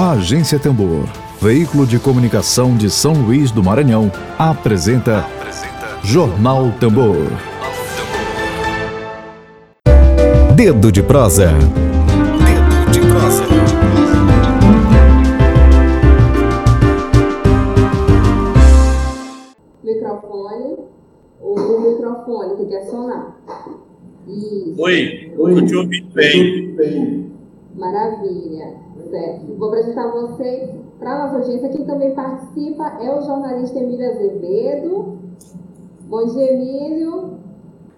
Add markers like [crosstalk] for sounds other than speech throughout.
A Agência Tambor, veículo de comunicação de São Luís do Maranhão, apresenta, apresenta Jornal Tambor. Dedo de prosa. Dedo de prosa. Microfone. O, o microfone tem que acionar. Oi, Oi. eu te ouvi bem. Maravilha. Certo. Vou apresentar vocês para a nossa audiência. Quem também participa é o jornalista Emílio Azevedo. Bom dia, Emílio.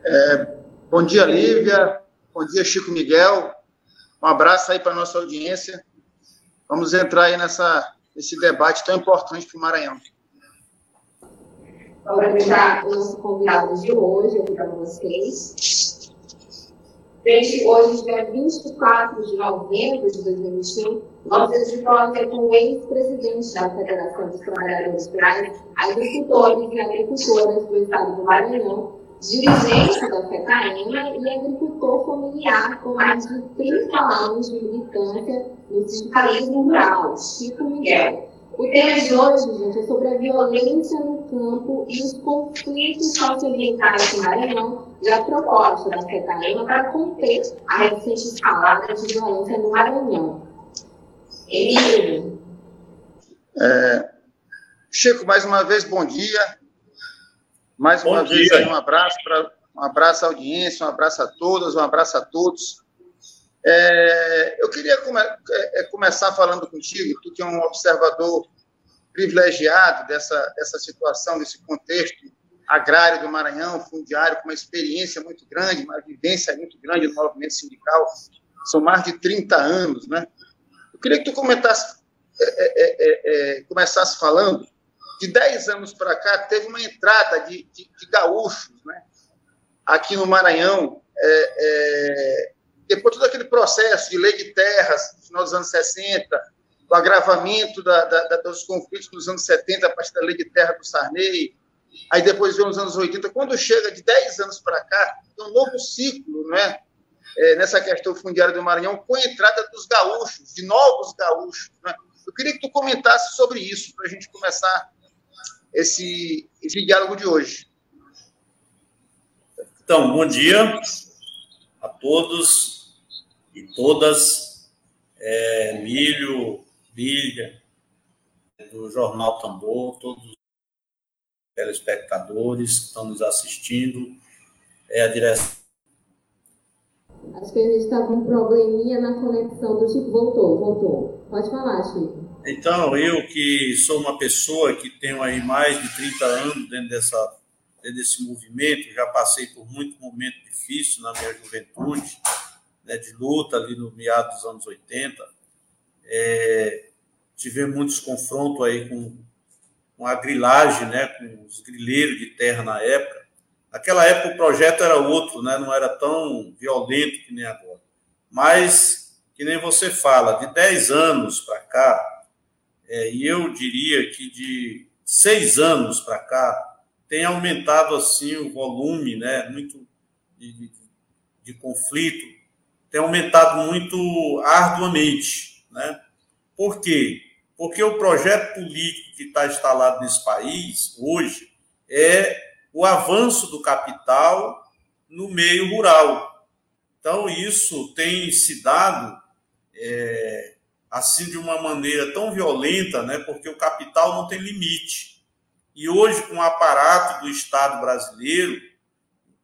É, bom dia, Lívia. Bom dia, Chico Miguel. Um abraço aí para a nossa audiência. Vamos entrar aí nessa, nesse debate tão importante para o Maranhão. Vou apresentar o nosso convidado de hoje aqui para vocês. Desde hoje, dia 24 de novembro de 2021, nós estamos com o ex-presidente da Federação dos Trabalhadores Rurais, agricultores e agricultoras do Estado do Maranhão, dirigente da FECAEMA e agricultor familiar com mais de 30 anos de militância no sindicalismo rural, Chico Miguel. O tema de hoje, gente, é sobre a violência no campo e os conflitos socioambientais no Maranhão e a proposta da FECAEMA para conter a recente escalada de violência no Maranhão. Emílio. É, Chico, mais uma vez, bom dia. Mais uma bom vez, dia. um abraço para um abraço à audiência, um abraço a todas, um abraço a todos. É, eu queria come, é, é, começar falando contigo, tu que é um observador privilegiado dessa, dessa situação, desse contexto agrário do Maranhão, fundiário, com uma experiência muito grande, uma vivência muito grande no movimento sindical, são mais de 30 anos, né? Eu queria que tu comentasse, é, é, é, começasse falando, de 10 anos para cá, teve uma entrada de, de, de gaúchos, né? Aqui no Maranhão, é, depois de todo aquele processo de lei de terras, no final dos anos 60, o agravamento da, da, dos conflitos nos anos 70, a partir da lei de terra do Sarney, aí depois vem os anos 80, quando chega de 10 anos para cá, tem um novo ciclo, não é? é? nessa questão fundiária do Maranhão, com a entrada dos gaúchos, de novos gaúchos. Né? Eu queria que tu comentasse sobre isso, para a gente começar esse, esse diálogo de hoje. Então, bom dia a todos e todas, é, Milho, Bíblia, do Jornal Tambor, todos os telespectadores que estão nos assistindo, é a direção. Acho que a gente está com um probleminha na conexão do Chico. Voltou, voltou. Pode falar, Chico. Então, eu que sou uma pessoa que tenho aí mais de 30 anos dentro, dessa, dentro desse movimento, já passei por muito momento difícil na minha juventude, né, de luta ali no meado dos anos 80. É, tivemos muitos confrontos aí com, com a grilagem, né, com os grileiros de terra na época. Naquela época o projeto era outro, né, não era tão violento que nem agora. Mas, que nem você fala, de 10 anos para cá, é, e eu diria que de seis anos para cá, tem aumentado assim o volume né, muito de, de, de conflito tem aumentado muito arduamente. Né? Por quê? Porque o projeto político que está instalado nesse país hoje é o avanço do capital no meio rural. Então, isso tem se dado é, assim de uma maneira tão violenta, né, porque o capital não tem limite. E hoje, com o aparato do Estado brasileiro,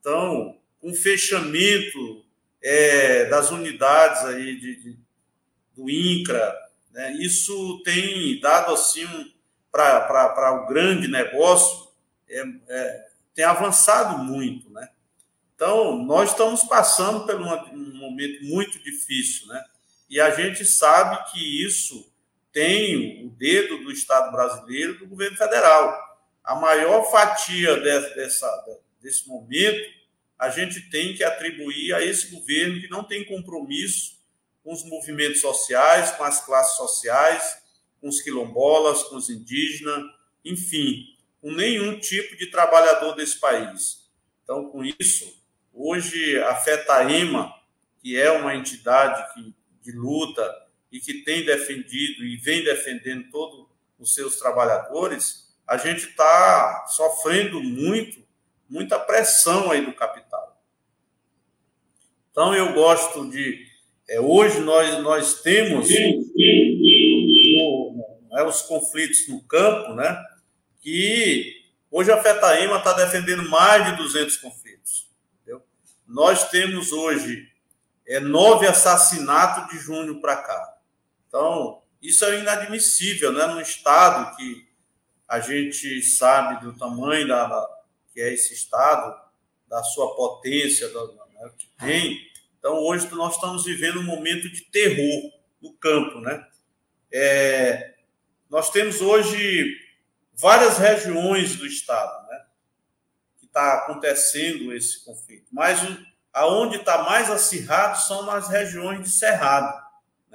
então, com o fechamento é, das unidades aí de, de do INCRA, né, isso tem dado assim um, para o grande negócio, é, é, tem avançado muito, né? Então, nós estamos passando por um momento muito difícil, né? E a gente sabe que isso tem o dedo do Estado brasileiro do governo federal. A maior fatia dessa, desse momento a gente tem que atribuir a esse governo que não tem compromisso com os movimentos sociais, com as classes sociais, com os quilombolas, com os indígenas, enfim, com nenhum tipo de trabalhador desse país. Então, com isso, hoje a FETAEMA, que é uma entidade que, de luta e que tem defendido e vem defendendo todos os seus trabalhadores, a gente está sofrendo muito, muita pressão aí do capital. Então, eu gosto de. É, hoje nós, nós temos é, os conflitos no campo, né? Que hoje a FETAIMA está defendendo mais de 200 conflitos. Entendeu? Nós temos hoje é, nove assassinatos de junho para cá. Então, isso é inadmissível, né? Num Estado que a gente sabe do tamanho da, da que é esse Estado, da sua potência, da, né, que tem. Então, hoje nós estamos vivendo um momento de terror no campo, né? É, nós temos hoje várias regiões do Estado, né? Que está acontecendo esse conflito. Mas aonde está mais acirrado são nas regiões de Cerrado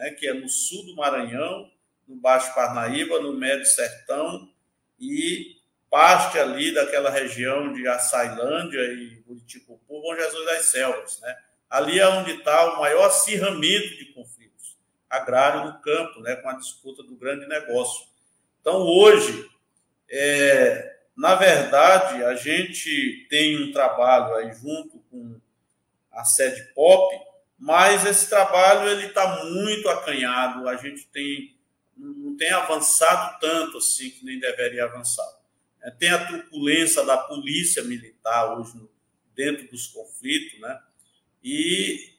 né, que é no sul do Maranhão, no Baixo Parnaíba, no Médio Sertão e parte ali daquela região de Açailândia e Buriticupu, Bom Jesus das Selvas. Né? Ali é onde está o maior acirramento de conflitos agrário no campo, né, com a disputa do grande negócio. Então, hoje, é, na verdade, a gente tem um trabalho aí junto com a sede POP, mas esse trabalho ele está muito acanhado, a gente tem não tem avançado tanto assim que nem deveria avançar. É, tem a truculência da polícia militar hoje dentro dos conflitos, né? E,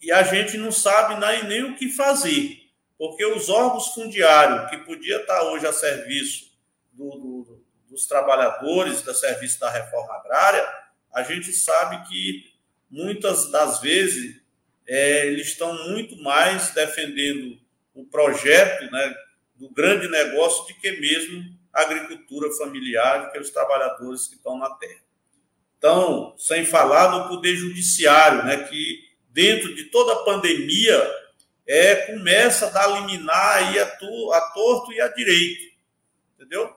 e a gente não sabe nem, nem o que fazer, porque os órgãos fundiários que podia estar hoje a serviço do, do, dos trabalhadores, da serviço da reforma agrária, a gente sabe que muitas das vezes é, eles estão muito mais defendendo o projeto né, do grande negócio do que mesmo agricultura familiar, que os trabalhadores que estão na terra. Então, sem falar no poder judiciário, né, que dentro de toda a pandemia é, começa a dar liminar aí a, a torto e a direito, entendeu?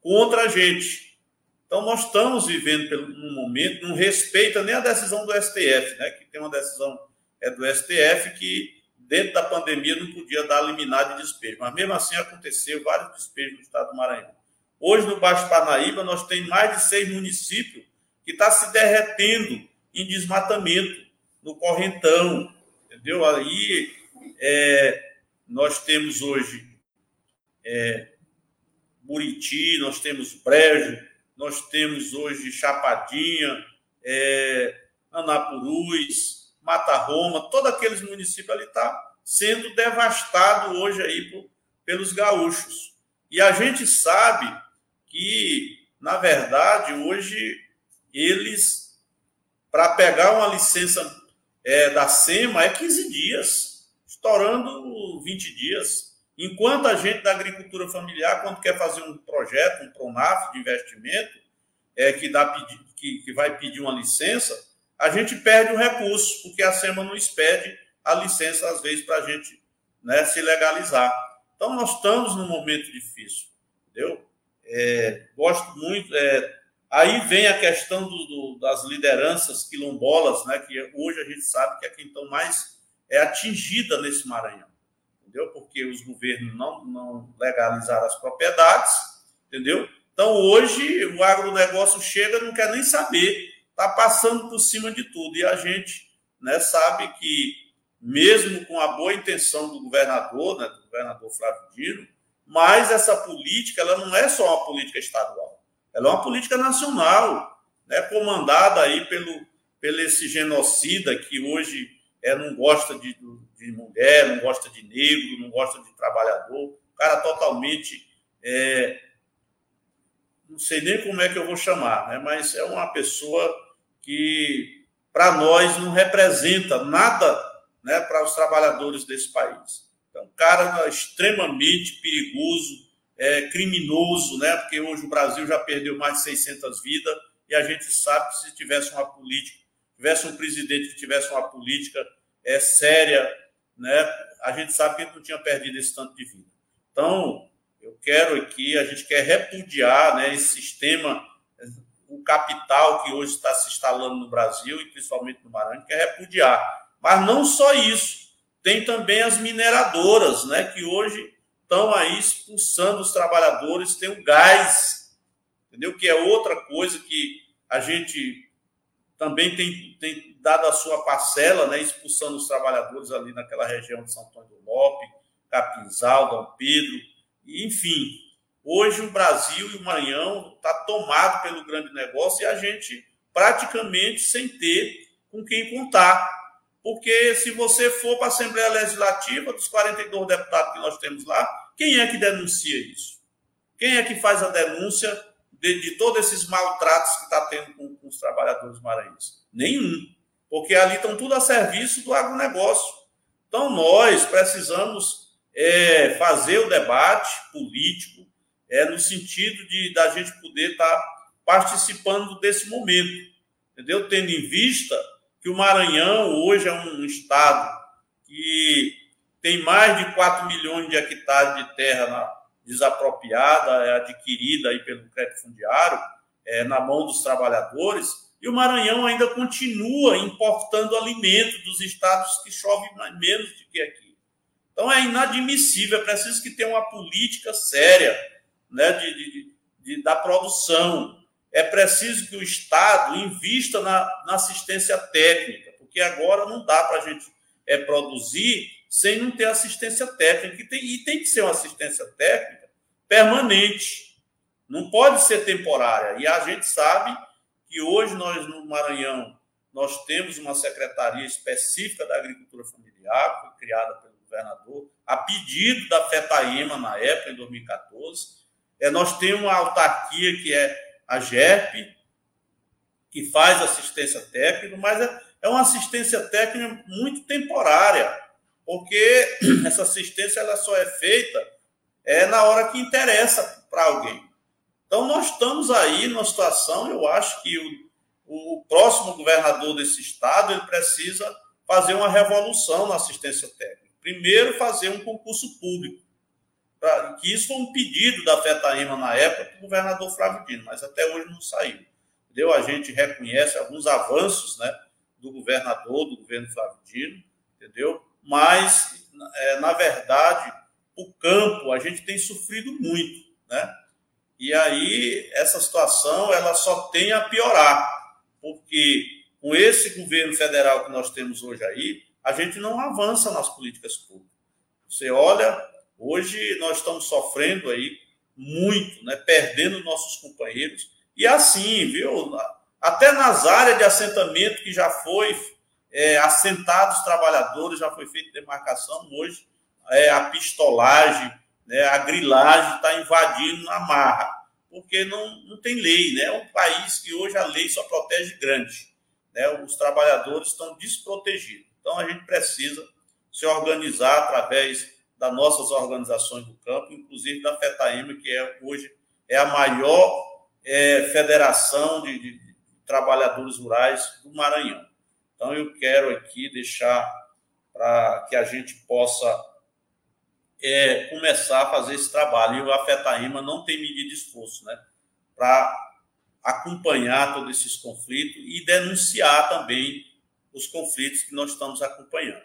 Contra a gente. Então, nós estamos vivendo num momento, não respeita nem a decisão do STF, né, que tem uma decisão é do STF que, dentro da pandemia, não podia dar liminar de despejo. Mas mesmo assim aconteceu vários despejos no estado do Maranhão. Hoje, no Baixo Parnaíba, nós temos mais de seis municípios que estão tá se derretendo em desmatamento, no correntão, entendeu? Aí é, nós temos hoje é, Buriti, nós temos Brejo, nós temos hoje Chapadinha, é, Anapurus, Mata Roma, todos aqueles municípios ali está sendo devastado hoje aí por, pelos gaúchos. E a gente sabe que, na verdade, hoje eles, para pegar uma licença é, da SEMA, é 15 dias, estourando 20 dias. Enquanto a gente da agricultura familiar, quando quer fazer um projeto, um PRONAF de investimento, é, que, dá, que, que vai pedir uma licença, a gente perde o recurso, porque a SEMA não expede a licença, às vezes, para a gente né, se legalizar. Então, nós estamos num momento difícil, entendeu? É, gosto muito. É, aí vem a questão do, do, das lideranças quilombolas, né, que hoje a gente sabe que é quem estão mais é atingida nesse Maranhão, entendeu? Porque os governos não, não legalizaram as propriedades, entendeu? Então, hoje, o agronegócio chega não quer nem saber está passando por cima de tudo. E a gente né, sabe que, mesmo com a boa intenção do governador, né, do governador Flávio Dino, mas essa política ela não é só uma política estadual, ela é uma política nacional, né, comandada aí pelo, pelo esse genocida que hoje é, não gosta de, de mulher, não gosta de negro, não gosta de trabalhador, o cara totalmente é, não sei nem como é que eu vou chamar, né? mas é uma pessoa que para nós não representa nada né, para os trabalhadores desse país. Então, cara extremamente perigoso, é, criminoso, né, porque hoje o Brasil já perdeu mais de 600 vidas e a gente sabe que se tivesse uma política, tivesse um presidente que tivesse uma política é, séria, né, a gente sabe que ele não tinha perdido esse tanto de vida. Então, eu quero aqui, a gente quer repudiar né, esse sistema o capital que hoje está se instalando no Brasil e principalmente no Maranhão, quer repudiar. Mas não só isso. tem também as mineradoras, né, que hoje estão aí expulsando os trabalhadores, tem o gás, entendeu? Que é outra coisa que a gente também tem, tem dado a sua parcela, né, expulsando os trabalhadores ali naquela região de São Antônio do Lope, Capinzal, Dom Pedro, enfim. Hoje o Brasil e o Maranhão está tomado pelo grande negócio e a gente praticamente sem ter com quem contar. Porque se você for para a Assembleia Legislativa, dos 42 deputados que nós temos lá, quem é que denuncia isso? Quem é que faz a denúncia de, de todos esses maltratos que está tendo com, com, os trabalhadores maranhenses? Nenhum. Porque ali estão tudo a serviço do agronegócio. Então, nós precisamos é, fazer o debate político é, no sentido de da gente poder estar tá participando desse momento, entendeu? Tendo em vista que o Maranhão hoje é um estado que tem mais de 4 milhões de hectares de terra na, desapropriada, é adquirida aí pelo crédito fundiário, é, na mão dos trabalhadores, e o Maranhão ainda continua importando alimento dos estados que chove menos do que aqui. Então é inadmissível, é preciso que tenha uma política séria né, de, de, de da produção. É preciso que o Estado invista na, na assistência técnica, porque agora não dá para a gente é, produzir sem não ter assistência técnica. E tem, e tem que ser uma assistência técnica permanente. Não pode ser temporária. E a gente sabe que hoje nós, no Maranhão, nós temos uma secretaria específica da agricultura familiar, criada pelo governador, a pedido da FETAEMA na época, em 2014. É, nós temos uma autarquia que é a GERP, que faz assistência técnica, mas é, é uma assistência técnica muito temporária, porque [clears throat] essa assistência ela só é feita é, na hora que interessa para alguém. Então, nós estamos aí numa situação, eu acho que o, o próximo governador desse estado ele precisa fazer uma revolução na assistência técnica. Primeiro, fazer um concurso público. Pra, que isso foi um pedido da FETAEMA na época do governador Flávio Dino, mas até hoje não saiu. Entendeu? A gente reconhece alguns avanços né, do governador, do governo Flávio Dino, entendeu? Mas, é, na verdade, o campo a gente tem sofrido muito, né? E aí essa situação ela só tem a piorar, porque com esse governo federal que nós temos hoje aí, a gente não avança nas políticas públicas. Você olha, hoje nós estamos sofrendo aí muito, né, perdendo nossos companheiros. E assim, viu? Até nas áreas de assentamento que já foi é, assentados trabalhadores, já foi feita demarcação, hoje é, a pistolagem, né, a grilagem está invadindo a marra, porque não, não tem lei. Né? É um país que hoje a lei só protege grande. Né? Os trabalhadores estão desprotegidos. Então, a gente precisa se organizar através das nossas organizações do campo, inclusive da FETAEM, que é, hoje é a maior é, federação de, de, de trabalhadores rurais do Maranhão. Então, eu quero aqui deixar para que a gente possa é, começar a fazer esse trabalho. E a FETAIMA não tem medida de esforço né, para acompanhar todos esses conflitos e denunciar também os conflitos que nós estamos acompanhando.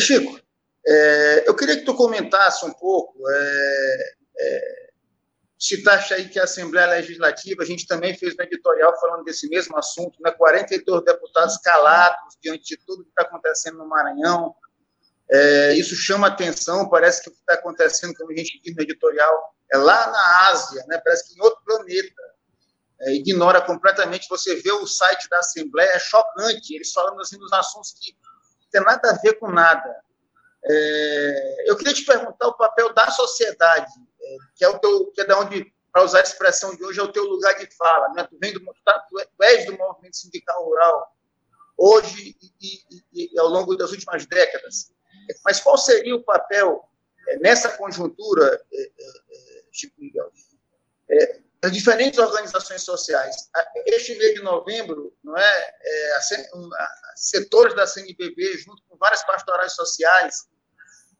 Chico, é, eu queria que tu comentasse um pouco, é, é, citaste aí que a Assembleia Legislativa, a gente também fez um editorial falando desse mesmo assunto, né? 42 deputados calados diante de tudo que está acontecendo no Maranhão, é, isso chama atenção, parece que o que está acontecendo, como a gente diz no editorial, é lá na Ásia, né? parece que em outro planeta. É, ignora completamente. Você vê o site da Assembleia, é chocante. Eles falando assim dos assuntos que tem nada a ver com nada. É, eu queria te perguntar o papel da sociedade, é, que é o teu, que é da onde, para usar a expressão de hoje, é o teu lugar de fala. Né? Tu, vem do, tá, tu és do movimento sindical rural hoje e, e, e, ao longo das últimas décadas. Mas qual seria o papel é, nessa conjuntura, é, é, Chico Miguel, das diferentes organizações sociais? Este mês de novembro, não é, é setores da CNBB, junto com várias pastorais sociais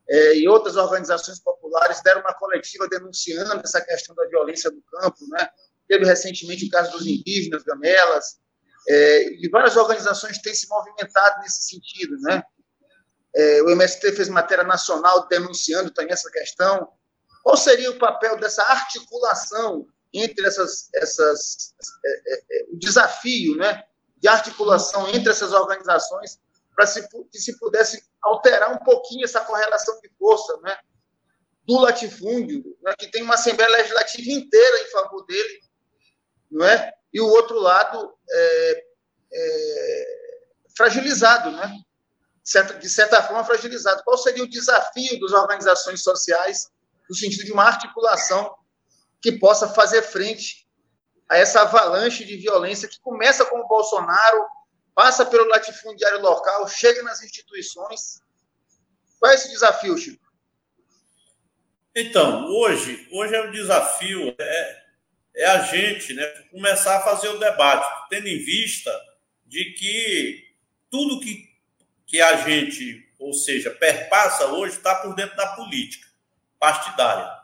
é, e outras organizações populares, deram uma coletiva denunciando essa questão da violência do campo, né? Teve recentemente o caso dos indígenas, gamelas, é, e várias organizações têm se movimentado nesse sentido, né? É, o MST fez matéria nacional denunciando também essa questão. Qual seria o papel dessa articulação entre essas, essas é, é, é o desafio, né, de articulação entre essas organizações para se, que se pudesse alterar um pouquinho essa correlação de força, né, do latifúndio, né, que tem uma Assembleia Legislativa inteira em favor dele, não é? E o outro lado é, é, fragilizado, né? De certa forma, fragilizado. Qual seria o desafio das organizações sociais no sentido de uma articulação que possa fazer frente a essa avalanche de violência que começa com o Bolsonaro, passa pelo latifundiário local, chega nas instituições? Qual é esse desafio, Chico? Então, hoje, hoje é o desafio é, é a gente né, começar a fazer o debate, tendo em vista de que tudo que, que a gente, ou seja, perpassa hoje, está por dentro da política partidária.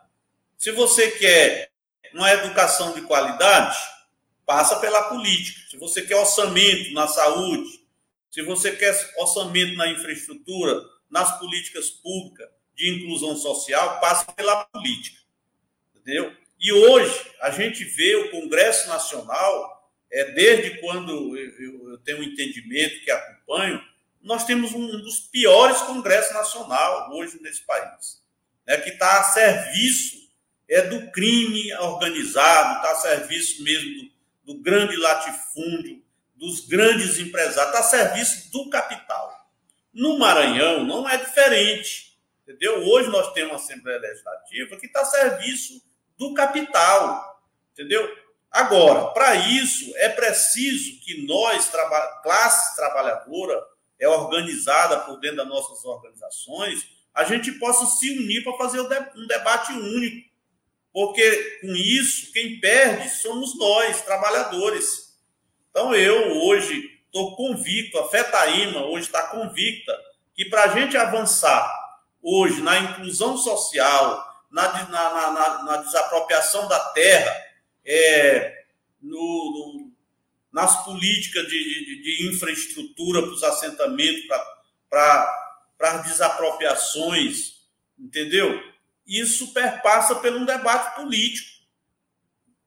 Se você quer uma educação de qualidade, passa pela política. Se você quer orçamento na saúde, se você quer orçamento na infraestrutura, nas políticas públicas, de inclusão social passa pela política. Entendeu? E hoje a gente vê o Congresso Nacional, é, desde quando eu, tenho um entendimento que acompanho, nós temos um dos piores Congressos Nacional hoje nesse país, né, que está a serviço é do crime organizado, está a serviço mesmo do, do grande latifúndio, dos grandes empresários, está a serviço do capital. No Maranhão não é diferente. Entendeu? Hoje nós temos uma Assembleia Legislativa que está a serviço do capital. Entendeu? Agora, para isso, é preciso que nós, traba classe trabalhadora, é organizada por dentro das nossas organizações, a gente possa se unir para fazer um debate único. Porque com isso, quem perde somos nós, trabalhadores. Então, eu hoje estou convicto, a FETAIMA hoje está convicta, que para a gente avançar hoje na inclusão social, na, na, na, na desapropriação da terra, é, no, no, nas políticas de, de, de infraestrutura para os assentamentos, para as desapropriações, entendeu? Isso perpassa por um debate político.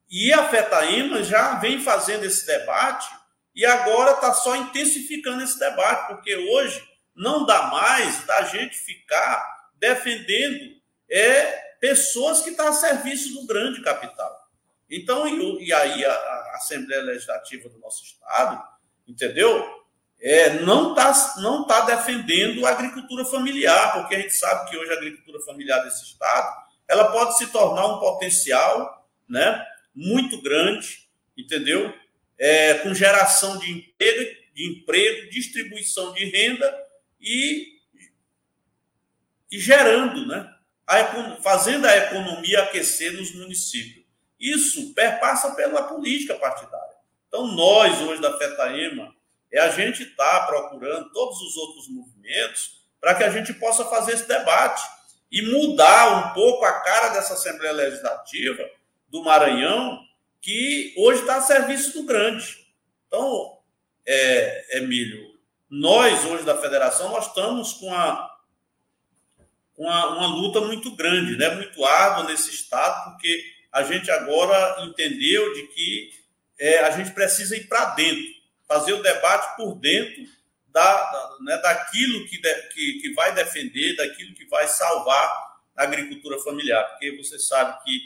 E a FETAIMA já vem fazendo esse debate e agora está só intensificando esse debate, porque hoje não dá mais da gente ficar defendendo é, pessoas que estão a serviço do grande capital. Então, e, e aí a, a, Assembleia Legislativa do nosso Estado, entendeu? É, não está não tá defendendo a agricultura familiar, porque a gente sabe que hoje a agricultura familiar desse Estado ela pode se tornar um potencial né, muito grande, entendeu? É, com geração de emprego, de emprego, distribuição de renda e, e gerando, né? A, fazendo a economia aquecer nos municípios. Isso perpassa pela política partidária. Então, nós, hoje da FETAEMA, é a gente estar tá procurando todos os outros movimentos para que a gente possa fazer esse debate e mudar um pouco a cara dessa Assembleia Legislativa do Maranhão, que hoje está a serviço do grande. Então, é, Emílio, nós, hoje da federação, nós estamos com a, uma, uma luta muito grande, né? muito árdua nesse estado, porque a gente agora entendeu de que é, a gente precisa ir para dentro, fazer o debate por dentro da, da, né, daquilo que, de, que, que vai defender, daquilo que vai salvar a agricultura familiar, porque você sabe que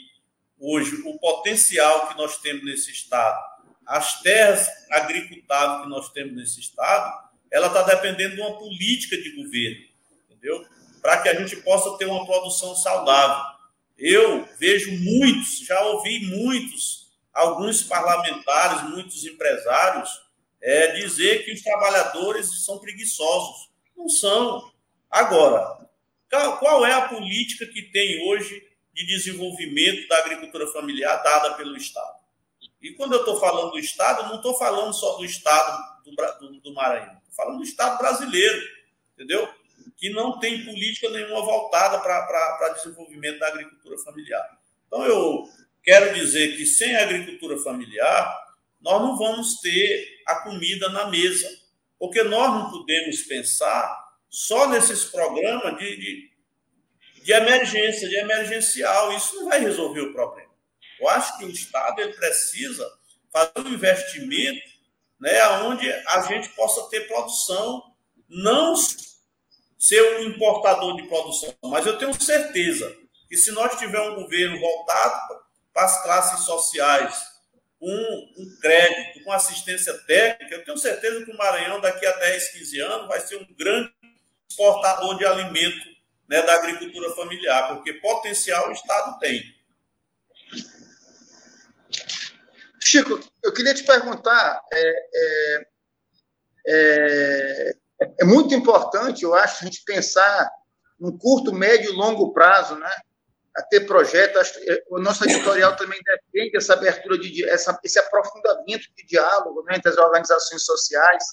hoje o potencial que nós temos nesse estado, as terras agricultáveis que nós temos nesse estado, ela está dependendo de uma política de governo, entendeu? Para que a gente possa ter uma produção saudável. Eu vejo muitos, já ouvi muitos, alguns parlamentares, muitos empresários, é, dizer que os trabalhadores são preguiçosos. Não são. Agora, qual é a política que tem hoje de desenvolvimento da agricultura familiar dada pelo Estado? E quando eu estou falando do Estado, não estou falando só do Estado do, do, do Maranhão falando do Estado brasileiro, entendeu? Que não tem política nenhuma voltada para desenvolvimento da agricultura familiar. Então, eu quero dizer que sem a agricultura familiar, nós não vamos ter a comida na mesa. Porque nós não podemos pensar só nesses programas de, de, de emergência, de emergencial. Isso não vai resolver o problema. Eu acho que o Estado ele precisa fazer um investimento né, onde a gente possa ter produção, não ser um importador de produção, mas eu tenho certeza que se nós tivermos um governo voltado para as classes sociais, com um crédito, com assistência técnica, eu tenho certeza que o Maranhão, daqui a 10, 15 anos, vai ser um grande exportador de alimento né, da agricultura familiar, porque potencial o Estado tem. Chico, eu queria te perguntar, é, é, é, é, muito importante, eu acho, a gente pensar num curto, médio e longo prazo, né? A ter projetos. É, o nosso editorial também defende essa abertura, de, essa, esse aprofundamento de diálogo né, entre as organizações sociais,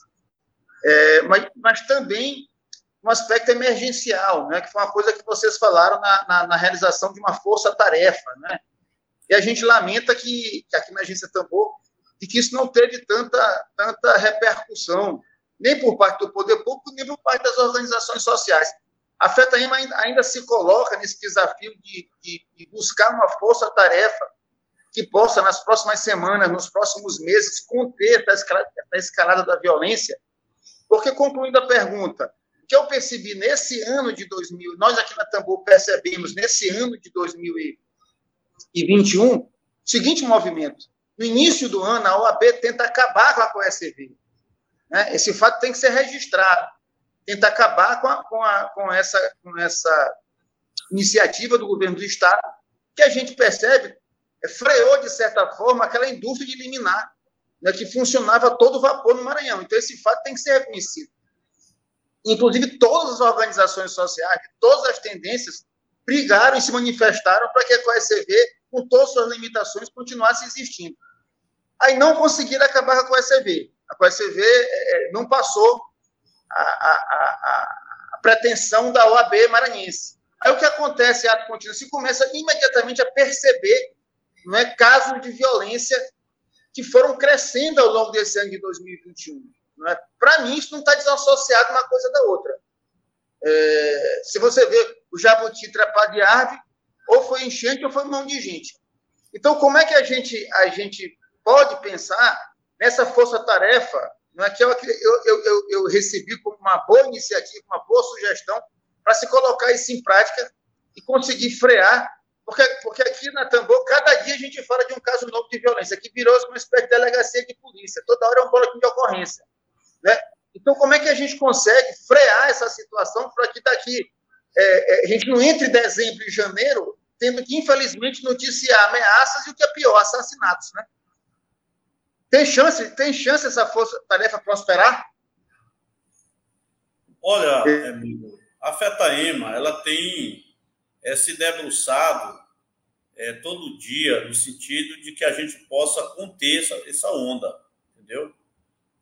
é, mas, mas também um aspecto emergencial, né, que foi uma coisa que vocês falaram na, na, na realização de uma força-tarefa, né? E a gente lamenta que, que aqui na agência Tambor, de que isso não teve tanta, tanta repercussão, nem por parte do poder público, nem por parte das organizações sociais. A FETAIMA ainda, ainda se coloca nesse desafio de, de, de buscar uma força-tarefa que possa, nas próximas semanas, nos próximos meses, conter essa escalada, da violência. Porque, concluindo a pergunta, o que eu percebi nesse ano de 2000, nós aqui na Tambor percebemos nesse ano de 2000 e 21, seguinte movimento. No início do ano, a OAB tenta acabar com a COECV. Né? Esse fato tem que ser registrado. Tenta acabar com, a, com, a, com, essa, com essa iniciativa do governo do Estado, que a gente percebe é, freou, de certa forma, aquela indústria de liminar, né, que funcionava todo vapor no Maranhão. Então, esse fato tem que ser reconhecido. Inclusive, todas as organizações sociais, todas as tendências, brigaram e se manifestaram para que a COECV com todas as suas limitações, continuasse existindo. Aí não conseguiram acabar com a COECV. A COECV é, é, não passou a, a, a, pretensão da OAB maranhense. Aí o que acontece, ato contínuo, se começa imediatamente a perceber não é, casos de violência que foram crescendo ao longo desse ano de 2021. É? Para mim, isso não está desassociado uma coisa da outra. É, se você vê o Jabuti árvore, ou foi enchente ou foi mão de gente. Então, como é que a gente, a gente pode pensar nessa força-tarefa não é que eu, eu, eu, eu, recebi como uma boa iniciativa, uma boa sugestão para se colocar isso em prática e conseguir frear, porque, porque aqui na Tambor, cada dia a gente fala de um caso novo de violência, que virou uma espécie de delegacia de polícia, toda hora é um boletim de ocorrência. Né? Então, como é que a gente consegue frear essa situação para que daqui é, é, a gente não entre em dezembro e janeiro tendo que, infelizmente, noticiar ameaças e o que é pior, assassinatos, né? Tem chance, tem chance essa força-tarefa prosperar? Olha, amigo, a FETAEMA, ela tem é, se debruçado é, todo dia no sentido de que a gente possa conter essa, essa onda, entendeu?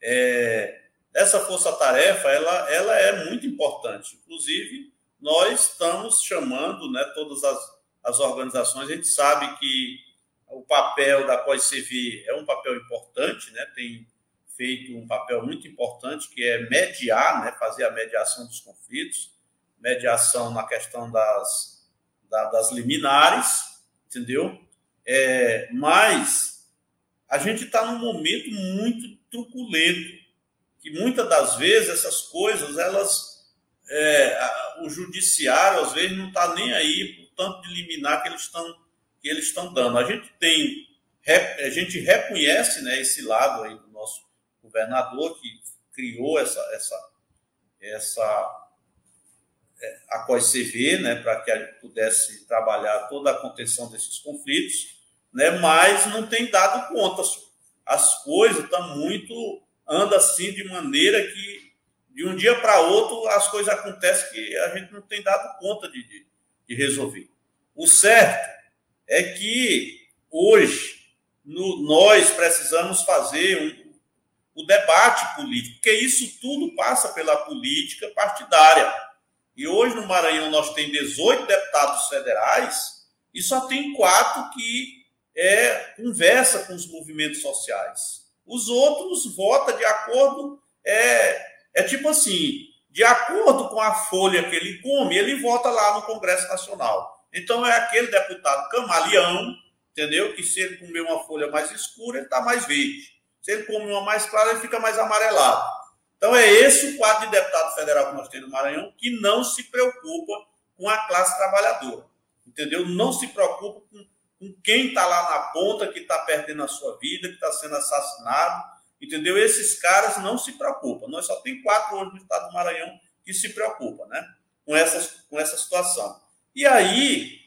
É, essa força-tarefa, ela, ela é muito importante. Inclusive, nós estamos chamando né, todas as, as organizações, a gente sabe que o papel da COICV é um papel importante, né, tem feito um papel muito importante, que é mediar, né, fazer a mediação dos conflitos, mediação na questão das, da, das liminares, entendeu? É, mas a gente está num momento muito truculento, que muitas das vezes essas coisas elas é, o judiciário, às vezes, não está nem aí por tanto de liminar que eles estão que eles estão dando. A gente tem, a gente reconhece né, esse lado aí do nosso governador que criou essa, essa, essa é, a COICV, né, para que a gente pudesse trabalhar toda a contenção desses conflitos, né, mas não tem dado conta. As coisas estão muito, anda assim de maneira que de um dia para outro as coisas acontecem que a gente não tem dado conta de, de, de resolver. O certo é que hoje no, nós precisamos fazer um, o debate político, porque isso tudo passa pela política partidária. E hoje no Maranhão nós temos 18 deputados federais e só tem quatro que é, conversa com os movimentos sociais. Os outros votam de acordo. É, é tipo assim: de acordo com a folha que ele come, ele vota lá no Congresso Nacional. Então é aquele deputado camaleão, entendeu? Que se ele comer uma folha mais escura, ele está mais verde. Se ele comer uma mais clara, ele fica mais amarelado. Então é esse o quadro de deputado federal que nós temos no Maranhão, que não se preocupa com a classe trabalhadora. Entendeu? Não se preocupa com, com quem está lá na ponta, que está perdendo a sua vida, que está sendo assassinado. Entendeu? Esses caras não se preocupam. Nós só tem quatro hoje no estado do Maranhão que se preocupam né? com, essas, com essa situação. E aí,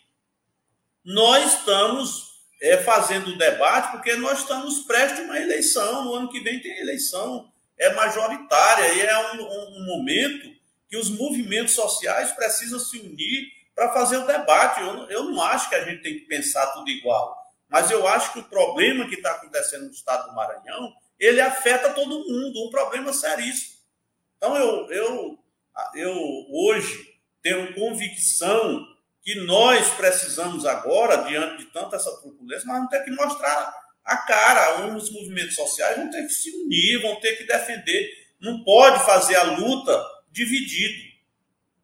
nós estamos é, fazendo o debate porque nós estamos prestes a uma eleição. No ano que vem tem eleição, é majoritária, e é um, um, um momento que os movimentos sociais precisam se unir para fazer o debate. Eu, eu não acho que a gente tem que pensar tudo igual, mas eu acho que o problema que está acontecendo no estado do Maranhão, ele afeta todo mundo, um problema seríssimo. Então, eu, eu, eu hoje tenho convicção que nós precisamos agora, diante de tanta essa turbulência, nós vamos ter que mostrar a cara. Os movimentos sociais vão ter que se unir, vão ter que defender. Não pode fazer a luta dividido.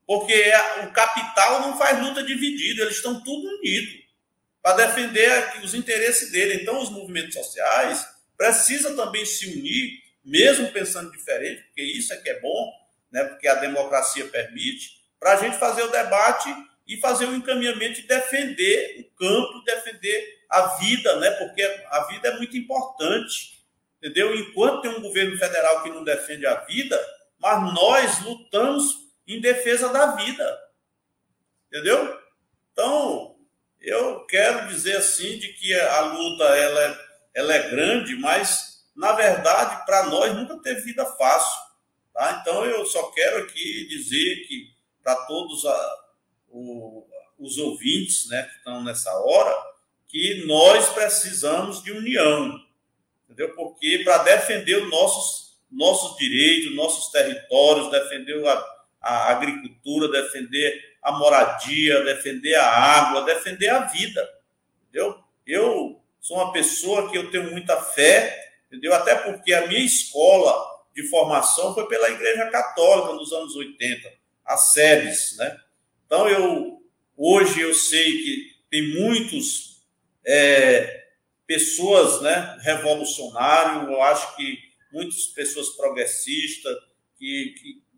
Porque é, o capital não faz luta dividida, eles estão tudo unidos para defender os interesses dele. Então, os movimentos sociais precisam também se unir, mesmo pensando diferente, porque isso é que é bom, né? porque a democracia permite, para a gente fazer o debate e fazer o encaminhamento e defender o campo, defender a vida, né? porque a vida é muito importante. Entendeu? Enquanto tem um governo federal que não defende a vida, mas nós lutamos em defesa da vida. Entendeu? Então, eu quero dizer assim de que a luta ela é, ela é grande, mas na verdade para nós nunca teve vida fácil. Tá? Então eu só quero aqui dizer que para todos o, os ouvintes né, que estão nessa hora, que nós precisamos de união, entendeu? Porque para defender os nossos, nossos direitos, nossos territórios, defender a, a agricultura, defender a moradia, defender a água, defender a vida. Entendeu? Eu sou uma pessoa que eu tenho muita fé, entendeu? Até porque a minha escola de formação foi pela Igreja Católica nos anos 80, a SEBS, né? Então eu hoje eu sei que tem muitos é, pessoas, né, revolucionários, eu acho que muitas pessoas progressistas que, que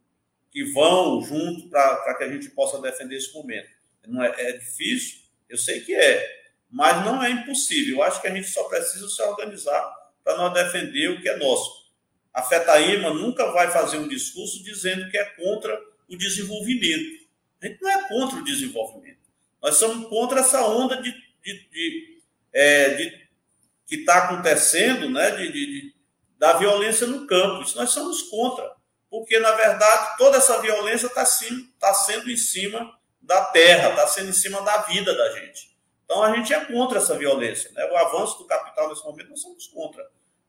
que vão junto para que a gente possa defender esse momento. Não é, é difícil, eu sei que é, mas não é impossível. Eu acho que a gente só precisa se organizar para nós defender o que é nosso. A FETAIMA nunca vai fazer um discurso dizendo que é contra o desenvolvimento. A gente não é contra o desenvolvimento. Nós somos contra essa onda de, de, de, é, de que está acontecendo, né, de, da violência no campo. Isso nós somos contra porque, na verdade, toda essa violência está tá sendo em cima da terra, está sendo em cima da vida da gente. Então, a gente é contra essa violência. Né? O avanço do capital nesse momento, nós somos contra.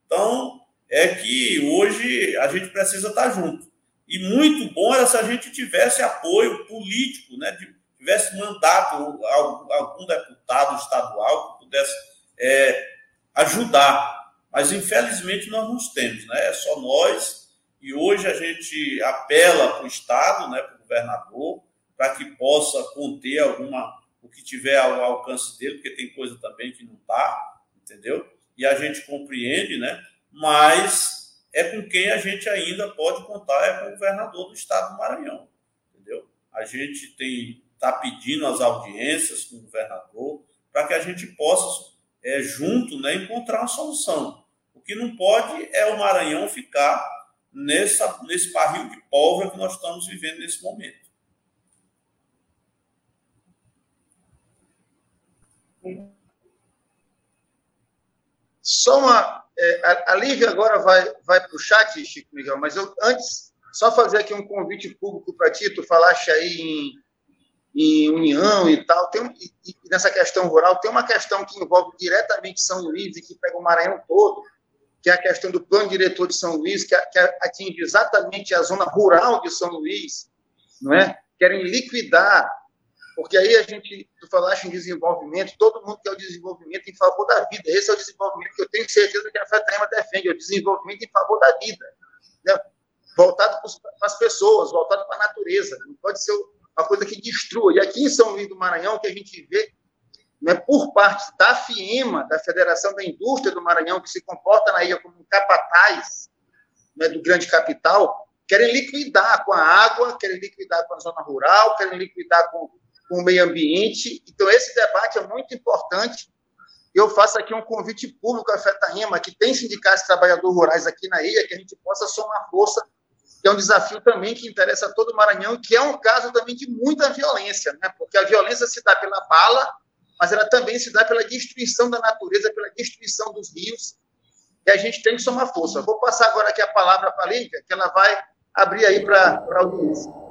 Então, é que hoje a gente precisa estar junto. E muito bom era se a gente tivesse apoio político, né? tivesse mandato, algum deputado estadual que pudesse é, ajudar. Mas, infelizmente, nós não temos. Né? É só nós e hoje a gente apela para o Estado, né, para o governador, para que possa conter alguma, o que tiver ao alcance dele, porque tem coisa também que não está, entendeu? E a gente compreende, né? Mas é com quem a gente ainda pode contar, é com o governador do Estado do Maranhão, entendeu? A gente tem está pedindo as audiências com o governador para que a gente possa, é, junto, né, encontrar uma solução. O que não pode é o Maranhão ficar nessa, nesse barril de pólvora que nós estamos vivendo nesse momento. Só uma. É, a Lívia agora vai, vai para o chat, Chico Miguel, mas eu antes, só fazer aqui um convite público para ti, tu falaste aí em, em união e tal, tem, e, e nessa questão rural, tem uma questão que envolve diretamente São Luís e que pega o Maranhão todo, que é a questão do plano diretor de São Luís, que, que atinge exatamente a zona rural de São Luís, não é? Querem liquidar Porque aí a gente, tu falaste em desenvolvimento, todo mundo quer o desenvolvimento em favor da vida. Esse é o desenvolvimento que eu tenho certeza que a FETEMA defende, é o desenvolvimento em favor da vida. Né? Voltado para as pessoas, voltado para a natureza. Não pode ser uma coisa que destrua. E aqui em São Luís do Maranhão, que a gente vê, né, por parte da FIEMA, da Federação da Indústria do Maranhão, que se comporta na ilha como um capataz né, do grande capital, querem liquidar com a água, querem liquidar com a zona rural, querem liquidar com, com o meio ambiente. Então, esse debate é muito importante. Eu faço aqui um convite público à FETARIMA, que tem sindicatos de trabalhadores rurais aqui na ilha, que a gente possa somar força, que é um desafio também que interessa a todo o Maranhão, que é um caso também de muita violência, né? porque a violência se dá pela bala, mas ela também se dá pela destruição da natureza, pela destruição dos rios, e a gente tem que somar força. Vou passar agora aqui a palavra para a Lívia, que ela vai abrir aí para a audiência.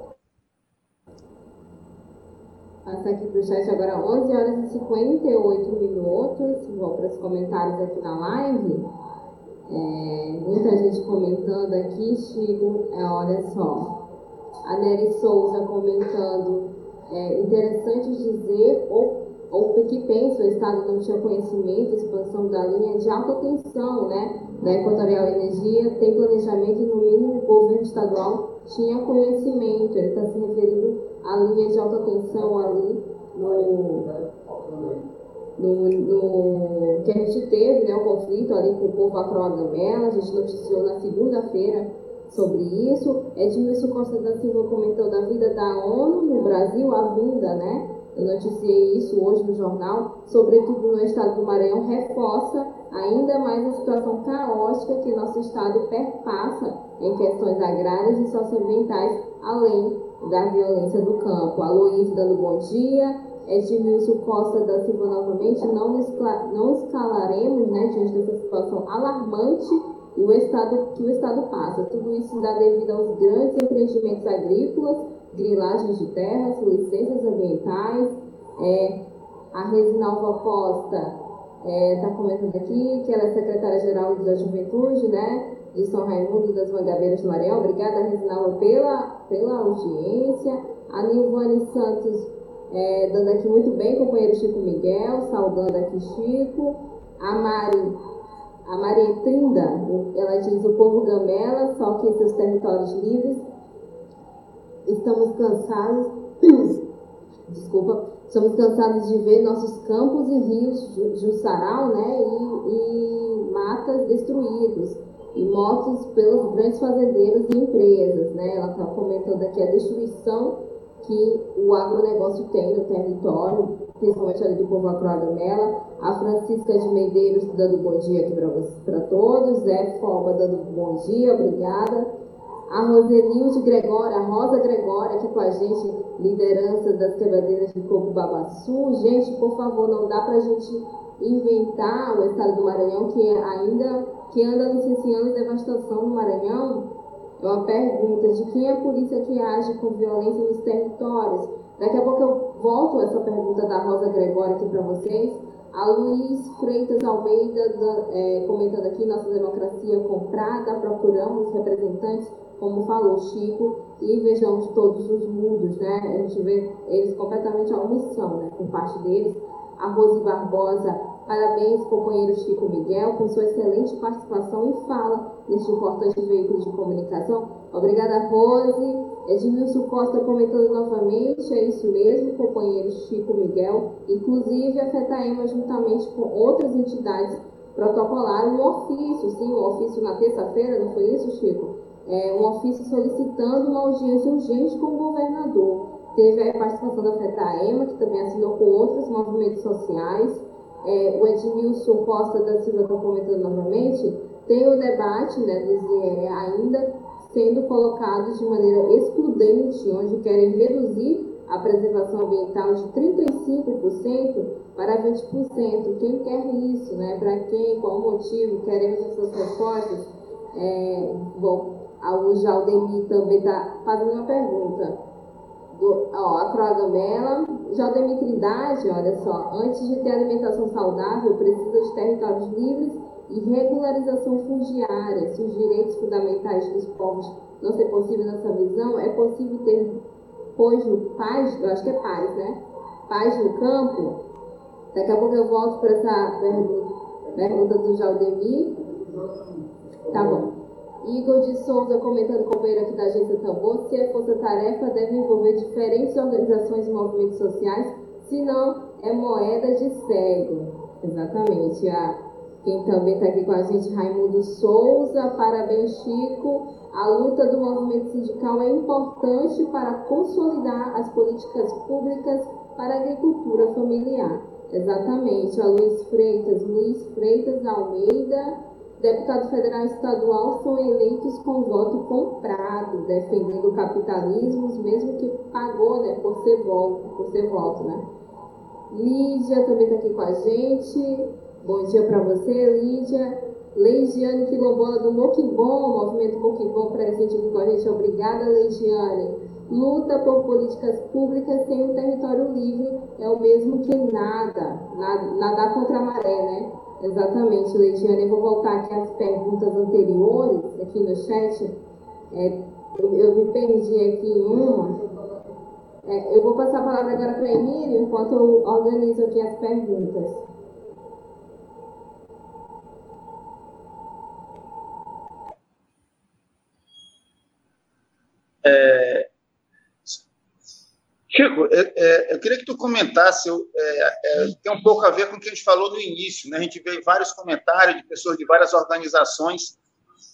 Passar aqui para o chat agora, 11 horas e 58 minutos. Vou para os comentários aqui na live. É, muita gente comentando aqui, Chico, é, olha só. A Nery Souza comentando, é interessante dizer ou ou que pensa o Estado não tinha conhecimento, expansão da linha de alta tensão, né, da Equatorial Energia, tem planejamento e, no mínimo, o governo estadual tinha conhecimento. Ele está se referindo à linha de alta tensão ali no, no, no, que a gente teve, né, o conflito ali com o povo acroagamela, a gente noticiou na segunda-feira sobre isso. Edmilson Costa da Silva comentou da vida da ONU no Brasil, a vinda, né, eu noticiei isso hoje no jornal, sobretudo no estado do Maranhão, reforça ainda mais a situação caótica que nosso estado perpassa em questões agrárias e socioambientais, além da violência do campo. A Luiz dando bom dia, Edmilson Costa da Silva novamente, não, não escalaremos né, diante dessa situação alarmante e o estado, que o Estado passa. Tudo isso dá devido aos grandes empreendimentos agrícolas grilagens de terras, licenças ambientais. É, a Resinalva Costa está é, tá comentando aqui que ela é secretária-geral da Juventude, né, de São Raimundo das Mangabeiras do Maranhão. Obrigada, Resinalva, pela, pela audiência. A Nilvane Santos é, dando aqui muito bem, companheiro Chico Miguel, saudando aqui Chico. A Mari, a Maria Trinda, ela diz o povo gamela, só que em seus territórios livres estamos cansados, [coughs] desculpa, estamos cansados de ver nossos campos e rios Jussaral, né, e, e matas destruídos e mortos pelos grandes fazendeiros e empresas, né? Ela está comentando aqui a destruição que o agronegócio tem no território, principalmente ali do povo agroagamela. A Francisca de Medeiros dando bom dia aqui para todos. Zé Foba dando bom dia, obrigada a Rosenilde Gregória, a Rosa Gregória aqui com a gente, liderança das quebradeiras de Coco Babaçu. Gente, por favor, não dá para a gente inventar o estado do Maranhão que ainda que anda licenciando devastação no Maranhão. É uma pergunta de quem é a polícia que age com violência nos territórios. Daqui a pouco eu volto essa pergunta da Rosa Gregória aqui para vocês. A Luiz Freitas Almeida é, comentando aqui, nossa democracia comprada, procuramos representantes como falou Chico, e vejamos todos os mudos, né? A gente vê eles completamente à omissão, né? Por parte deles. A Rose Barbosa, parabéns, companheiro Chico Miguel, por sua excelente participação e fala neste importante veículo de comunicação. Obrigada, Rose. Edmilson Costa comentando novamente, é isso mesmo, companheiro Chico Miguel. Inclusive, a FETAEMA, juntamente com outras entidades, protocolaram um ofício, sim, um ofício na terça-feira, não foi isso, Chico? é, um ofício solicitando uma audiência urgente com o governador. Teve a participação da FETAEMA, que também assinou com outros movimentos sociais. É, o Edmilson Costa da Silva está comentando novamente. Tem o debate né, ainda sendo colocado de maneira excludente, onde querem reduzir a preservação ambiental de 35% para 20%. Quem quer isso? Né? Para quem? Qual o motivo? Queremos essas respostas? É, bom, o Jaldemir também está fazendo uma pergunta. Ó, a Croagamela, Jaldemir Trindade, olha só, antes de ter alimentação saudável, precisa de territórios livres e regularização fundiária. Se os direitos fundamentais dos povos não ser possível nessa visão, é possível ter, pois paz, eu acho que é paz, né? paz no campo? Daqui a pouco eu volto para essa pergunta, pergunta do Jaldemir. Tá bom. Igor de Souza comentando, companheiro aqui da agência Tambor, se é força-tarefa, deve envolver diferentes organizações e movimentos sociais, senão é moeda de cego. Exatamente. A, quem também está aqui com a gente, Raimundo Souza, parabéns, Chico. A luta do movimento sindical é importante para consolidar as políticas públicas para a agricultura familiar. Exatamente. A Luiz Freitas, Luiz Freitas Almeida, deputado federal e estadual são eleitos com voto comprado, defendendo o capitalismo, mesmo que pagou né, por ser voto, por ser voto, né? Lídia também está aqui com a gente. Bom dia para você, Lídia. Leidiane Quilombola do movimento Moquimbom presente aqui com a gente. Obrigada, Leidiane. Luta por políticas públicas sem um território livre é o mesmo que nada, nadar contra a maré, né? Exatamente, Leidiane. Eu vou voltar aqui às perguntas anteriores, aqui no chat. É, eu, eu, me perdi aqui em uma. É, eu vou passar a palavra agora para a Emílio, enquanto eu organizo aqui as perguntas. É, Chico, é, é, eu queria que tu comentasse, eu, é, é, tem um pouco a ver com o que a gente falou no início, né? a gente vê vários comentários de pessoas de várias organizações.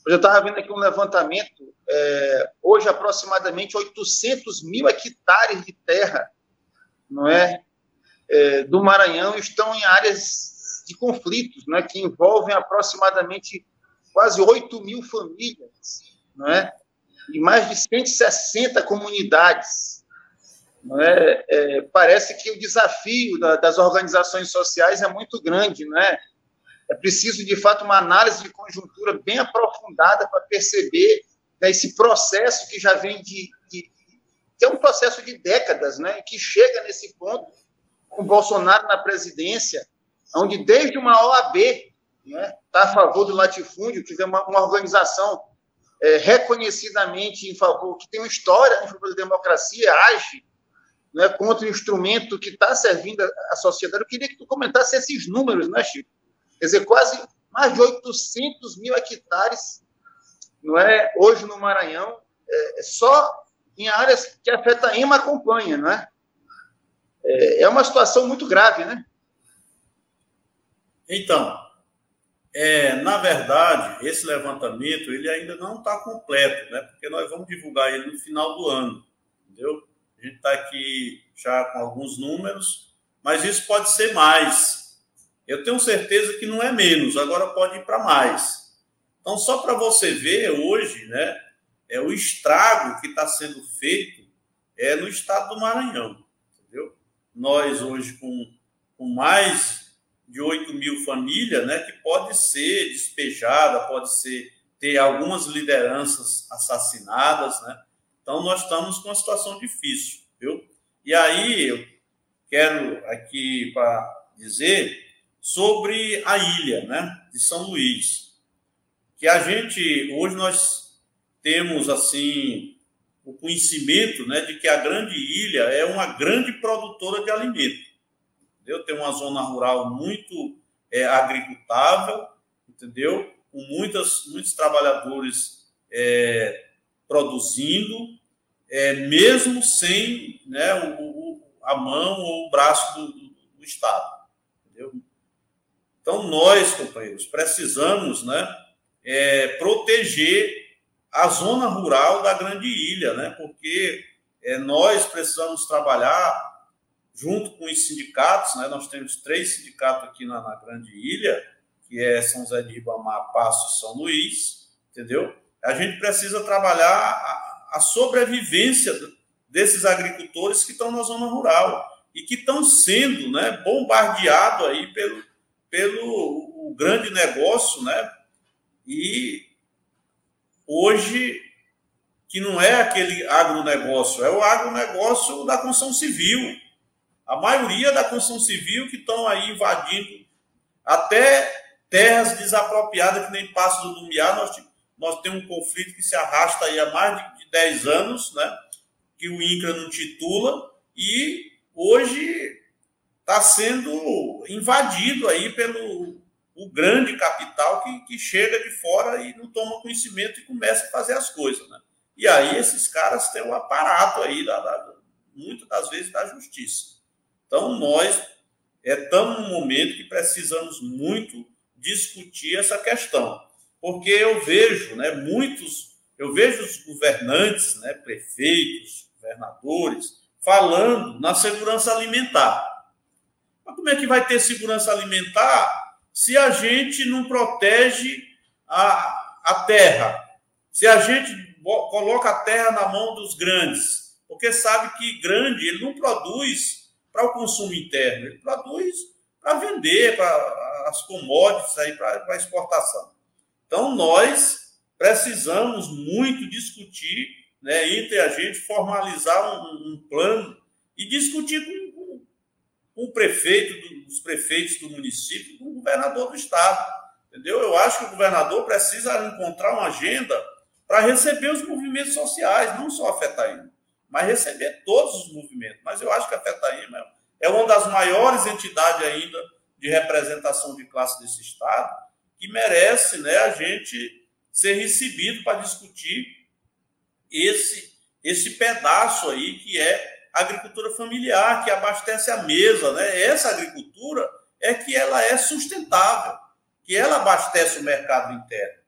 Eu estava vendo aqui um levantamento, é, hoje aproximadamente 800 mil hectares de terra não é, é, do Maranhão estão em áreas de conflitos, né, que envolvem aproximadamente quase 8 mil famílias, não é, e mais de 160 comunidades é? É, parece que o desafio da, das organizações sociais é muito grande, não é? É preciso, de fato, uma análise de conjuntura bem aprofundada para perceber né, esse processo que já vem de, de, que é um processo de décadas, né? Que chega nesse ponto com Bolsonaro na presidência, onde desde uma OAB está né, tá a favor do latifúndio, que é uma, uma organização é, reconhecidamente em favor, que tem uma história em favor da democracia, age né, contra o instrumento que está servindo à sociedade. Eu queria que tu comentasse esses números, né, Chico? Quer dizer, quase mais de 800 mil hectares, não é? Hoje no Maranhão, é, é só em áreas que a FETAIMA acompanha, não é? é? É uma situação muito grave, né? Então, é, na verdade, esse levantamento ele ainda não está completo, né? Porque nós vamos divulgar ele no final do ano, entendeu? A gente está aqui já com alguns números, mas isso pode ser mais. Eu tenho certeza que não é menos, agora pode ir para mais. Então, só para você ver hoje, né, é o estrago que está sendo feito é no estado do Maranhão, entendeu? Nós hoje com, com mais de 8 mil famílias, né, que pode ser despejada, pode ser ter algumas lideranças assassinadas, né? Então, nós estamos com uma situação difícil, viu? E aí, eu quero aqui para dizer sobre a ilha, né, de São Luís, que a gente, hoje nós temos, assim, o conhecimento, né, de que a grande ilha é uma grande produtora de alimento, entendeu? Tem uma zona rural muito é, agricultável, entendeu? Com muitas, muitos trabalhadores é, produzindo, é, mesmo sem né, o, o, a mão ou o braço do, do, do Estado. Entendeu? Então, nós, companheiros, precisamos né, é, proteger a zona rural da grande ilha, né, porque é, nós precisamos trabalhar junto com os sindicatos, né, nós temos três sindicatos aqui na, na grande ilha, que é São José de Ribamar, Passo e São Luís, entendeu? A gente precisa trabalhar a sobrevivência desses agricultores que estão na zona rural e que estão sendo né, bombardeados aí pelo, pelo o grande negócio, né? E hoje que não é aquele agronegócio, é o agronegócio da construção civil. A maioria da construção civil que estão aí invadindo até terras desapropriadas que nem Passo do Lumiar, nós, nós temos um conflito que se arrasta aí há mais de 10 anos, né? Que o INCRA não titula, e hoje está sendo invadido aí pelo o grande capital que, que chega de fora e não toma conhecimento e começa a fazer as coisas. Né? E aí esses caras têm um aparato aí, da, da, muitas das vezes, da justiça. Então, nós estamos é, num momento que precisamos muito discutir essa questão. Porque eu vejo né, muitos, eu vejo os governantes, né, prefeitos, governadores, falando na segurança alimentar. Mas como é que vai ter segurança alimentar se a gente não protege a, a terra? Se a gente coloca a terra na mão dos grandes? Porque sabe que grande ele não produz para o consumo interno, ele produz para vender, para as commodities aí para exportação. Então nós precisamos muito discutir, né, entre a gente formalizar um, um plano e discutir com com o prefeito, os prefeitos do município, com o governador do estado. Entendeu? Eu acho que o governador precisa encontrar uma agenda para receber os movimentos sociais, não só a FETAIMA, mas receber todos os movimentos. Mas eu acho que a FETAIMA é uma das maiores entidades ainda de representação de classe desse Estado, que merece né, a gente ser recebido para discutir esse, esse pedaço aí que é agricultura familiar, que abastece a mesa. Né? Essa agricultura é que ela é sustentável, que ela abastece o mercado interno.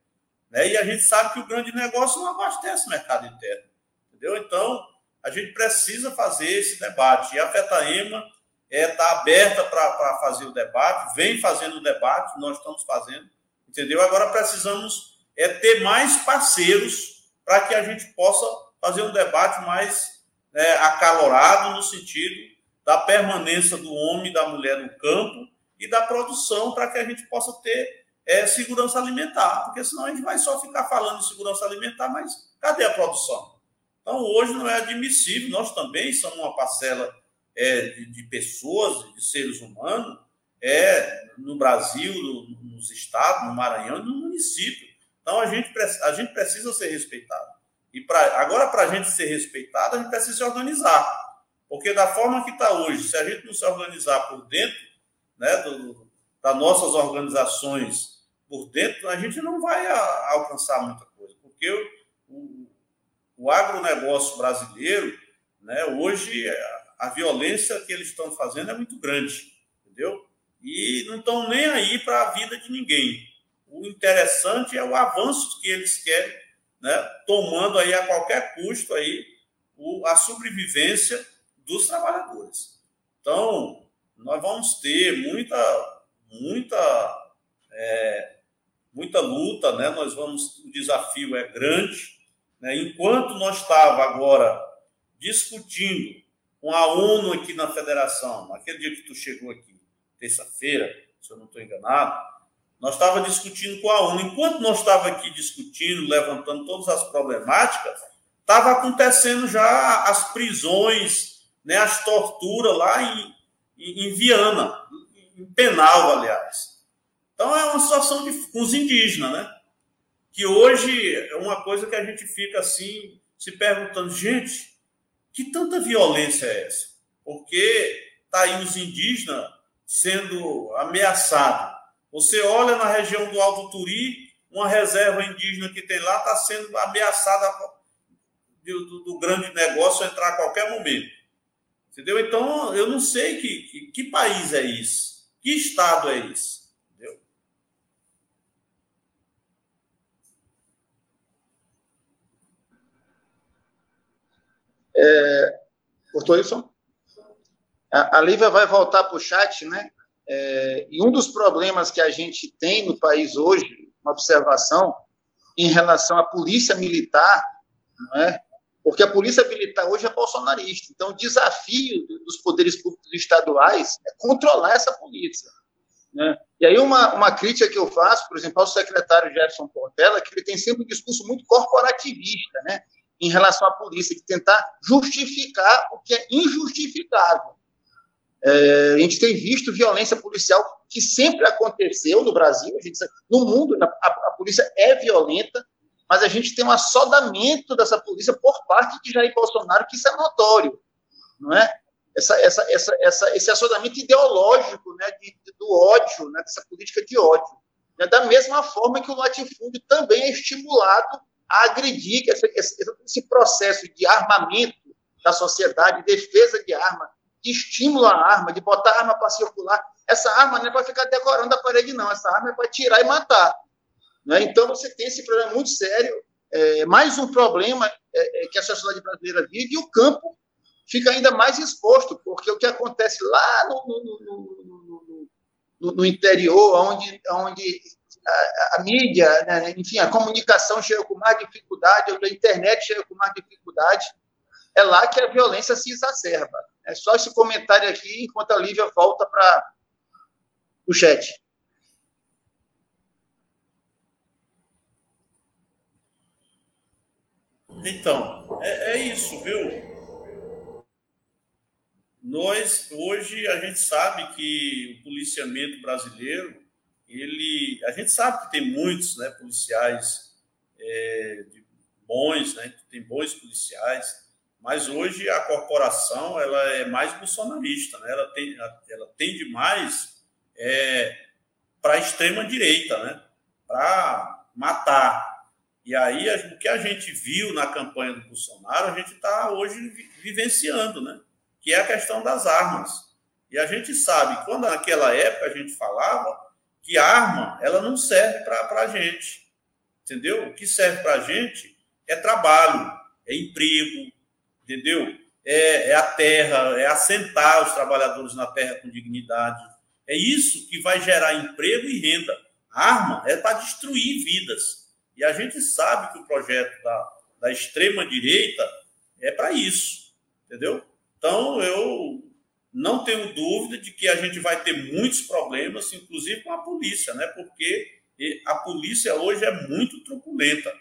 Né? E a gente sabe que o grande negócio não abastece o mercado interno. Entendeu? Então, a gente precisa fazer esse debate. E a FETAEMA está é, tá aberta para fazer o debate, vem fazendo o debate, nós estamos fazendo, entendeu? Agora precisamos é, ter mais parceiros para que a gente possa fazer um debate mais né, acalorado no sentido da permanência do homem e da mulher no campo e da produção para que a gente possa ter é, segurança alimentar, porque senão a gente vai só ficar falando de segurança alimentar, mas cadê a produção? Então, hoje não é admissível, nós também somos uma parcela é, de, de, pessoas, de seres humanos, é, no Brasil, no, nos estados, no Maranhão e no município. Então, a gente, a gente precisa ser respeitado. E pra, agora, para a gente ser respeitado, a gente precisa se organizar. Porque da forma que está hoje, se a gente não se organizar por dentro, né, do, das nossas organizações por dentro, a gente não vai a, alcançar muita coisa. Porque o, o, o agronegócio brasileiro, né, hoje, a, a violência que eles estão fazendo é muito grande, entendeu? E não estão nem aí para a vida de ninguém. O interessante é o avanço que eles querem né, tomando aí a qualquer custo aí o, a sobrevivência dos trabalhadores. Então, nós vamos ter muita, muita, é, muita luta, né? Nós vamos, o desafio é grande, né? Enquanto nós estava agora discutindo com a ONU aqui na federação, naquele dia que tu chegou aqui, terça-feira, se eu não estou enganado, nós estávamos discutindo com a ONU. Enquanto nós estávamos aqui discutindo, levantando todas as problemáticas, estava acontecendo já as prisões, né, as torturas lá em, em, Viana, em Penal, aliás. Então é uma situação de, com os indígenas, né? Que hoje é uma coisa que a gente fica assim, se perguntando, gente, que tanta violência é essa? Porque tá aí os indígenas sendo ameaçados você olha na região do Alto Turi, uma reserva indígena que tem lá está sendo ameaçada do, do, do, grande negócio entrar a qualquer momento. Entendeu? Então, eu não sei que, que, que país é esse, que estado é esse. Entendeu? É, cortou isso? A, Lívia vai voltar para o chat, né? É, e um dos problemas que a gente tem no país hoje, uma observação, em relação à polícia militar, não é? porque a polícia militar hoje é bolsonarista. Então, o desafio dos poderes públicos estaduais é controlar essa polícia. Né? E aí, uma, uma crítica que eu faço, por exemplo, ao secretário Gerson Portela, que ele tem sempre um discurso muito corporativista né? em relação à polícia, de tentar justificar o que é injustificável. É, a gente tem visto violência policial que sempre aconteceu no Brasil, gente, no mundo, a, a, polícia é violenta, mas a gente tem um assodamento dessa polícia por parte de Jair Bolsonaro, que isso é notório, não é? essa, essa, essa, essa, esse acionamento ideológico né, de, do ódio, né, dessa política de ódio. Né, da mesma forma que o latifúndio também é estimulado a agredir esse, esse, esse processo de armamento da sociedade, defesa de arma, de estímulo à arma, de botar arma para circular. Essa arma não é para ficar decorando a parede, não. Essa arma é para tirar e matar. Né? Então, você tem esse problema muito sério. É, mais um problema é, é, que a sociedade brasileira vive, e o campo fica ainda mais exposto, porque o que acontece lá no, no, no, no interior, onde, onde a, a mídia, né, enfim, a comunicação chega com mais dificuldade, a internet chega com mais dificuldade, é lá que a violência se exacerba. É só esse comentário aqui, enquanto a Lívia volta para o chat. Então, é, é isso, viu? Nós, hoje, a gente sabe que o policiamento brasileiro, ele, a gente sabe que tem muitos né, policiais é, bons, né, que tem bons policiais, mas hoje a corporação ela é mais bolsonarista, né? ela, tem, ela tende mais é, para a extrema direita, né? para matar. E aí o que a gente viu na campanha do Bolsonaro, a gente está hoje vivenciando, né? que é a questão das armas. E a gente sabe, quando naquela época a gente falava que arma ela não serve para a gente, entendeu? O que serve para a gente é trabalho, é emprego, entendeu? É, é, a terra, é assentar os trabalhadores na terra com dignidade. É isso que vai gerar emprego e renda. A arma é para destruir vidas. E a gente sabe que o projeto da, da extrema-direita é para isso, entendeu? Então, eu não tenho dúvida de que a gente vai ter muitos problemas, inclusive com a polícia, né? porque a polícia hoje é muito truculenta,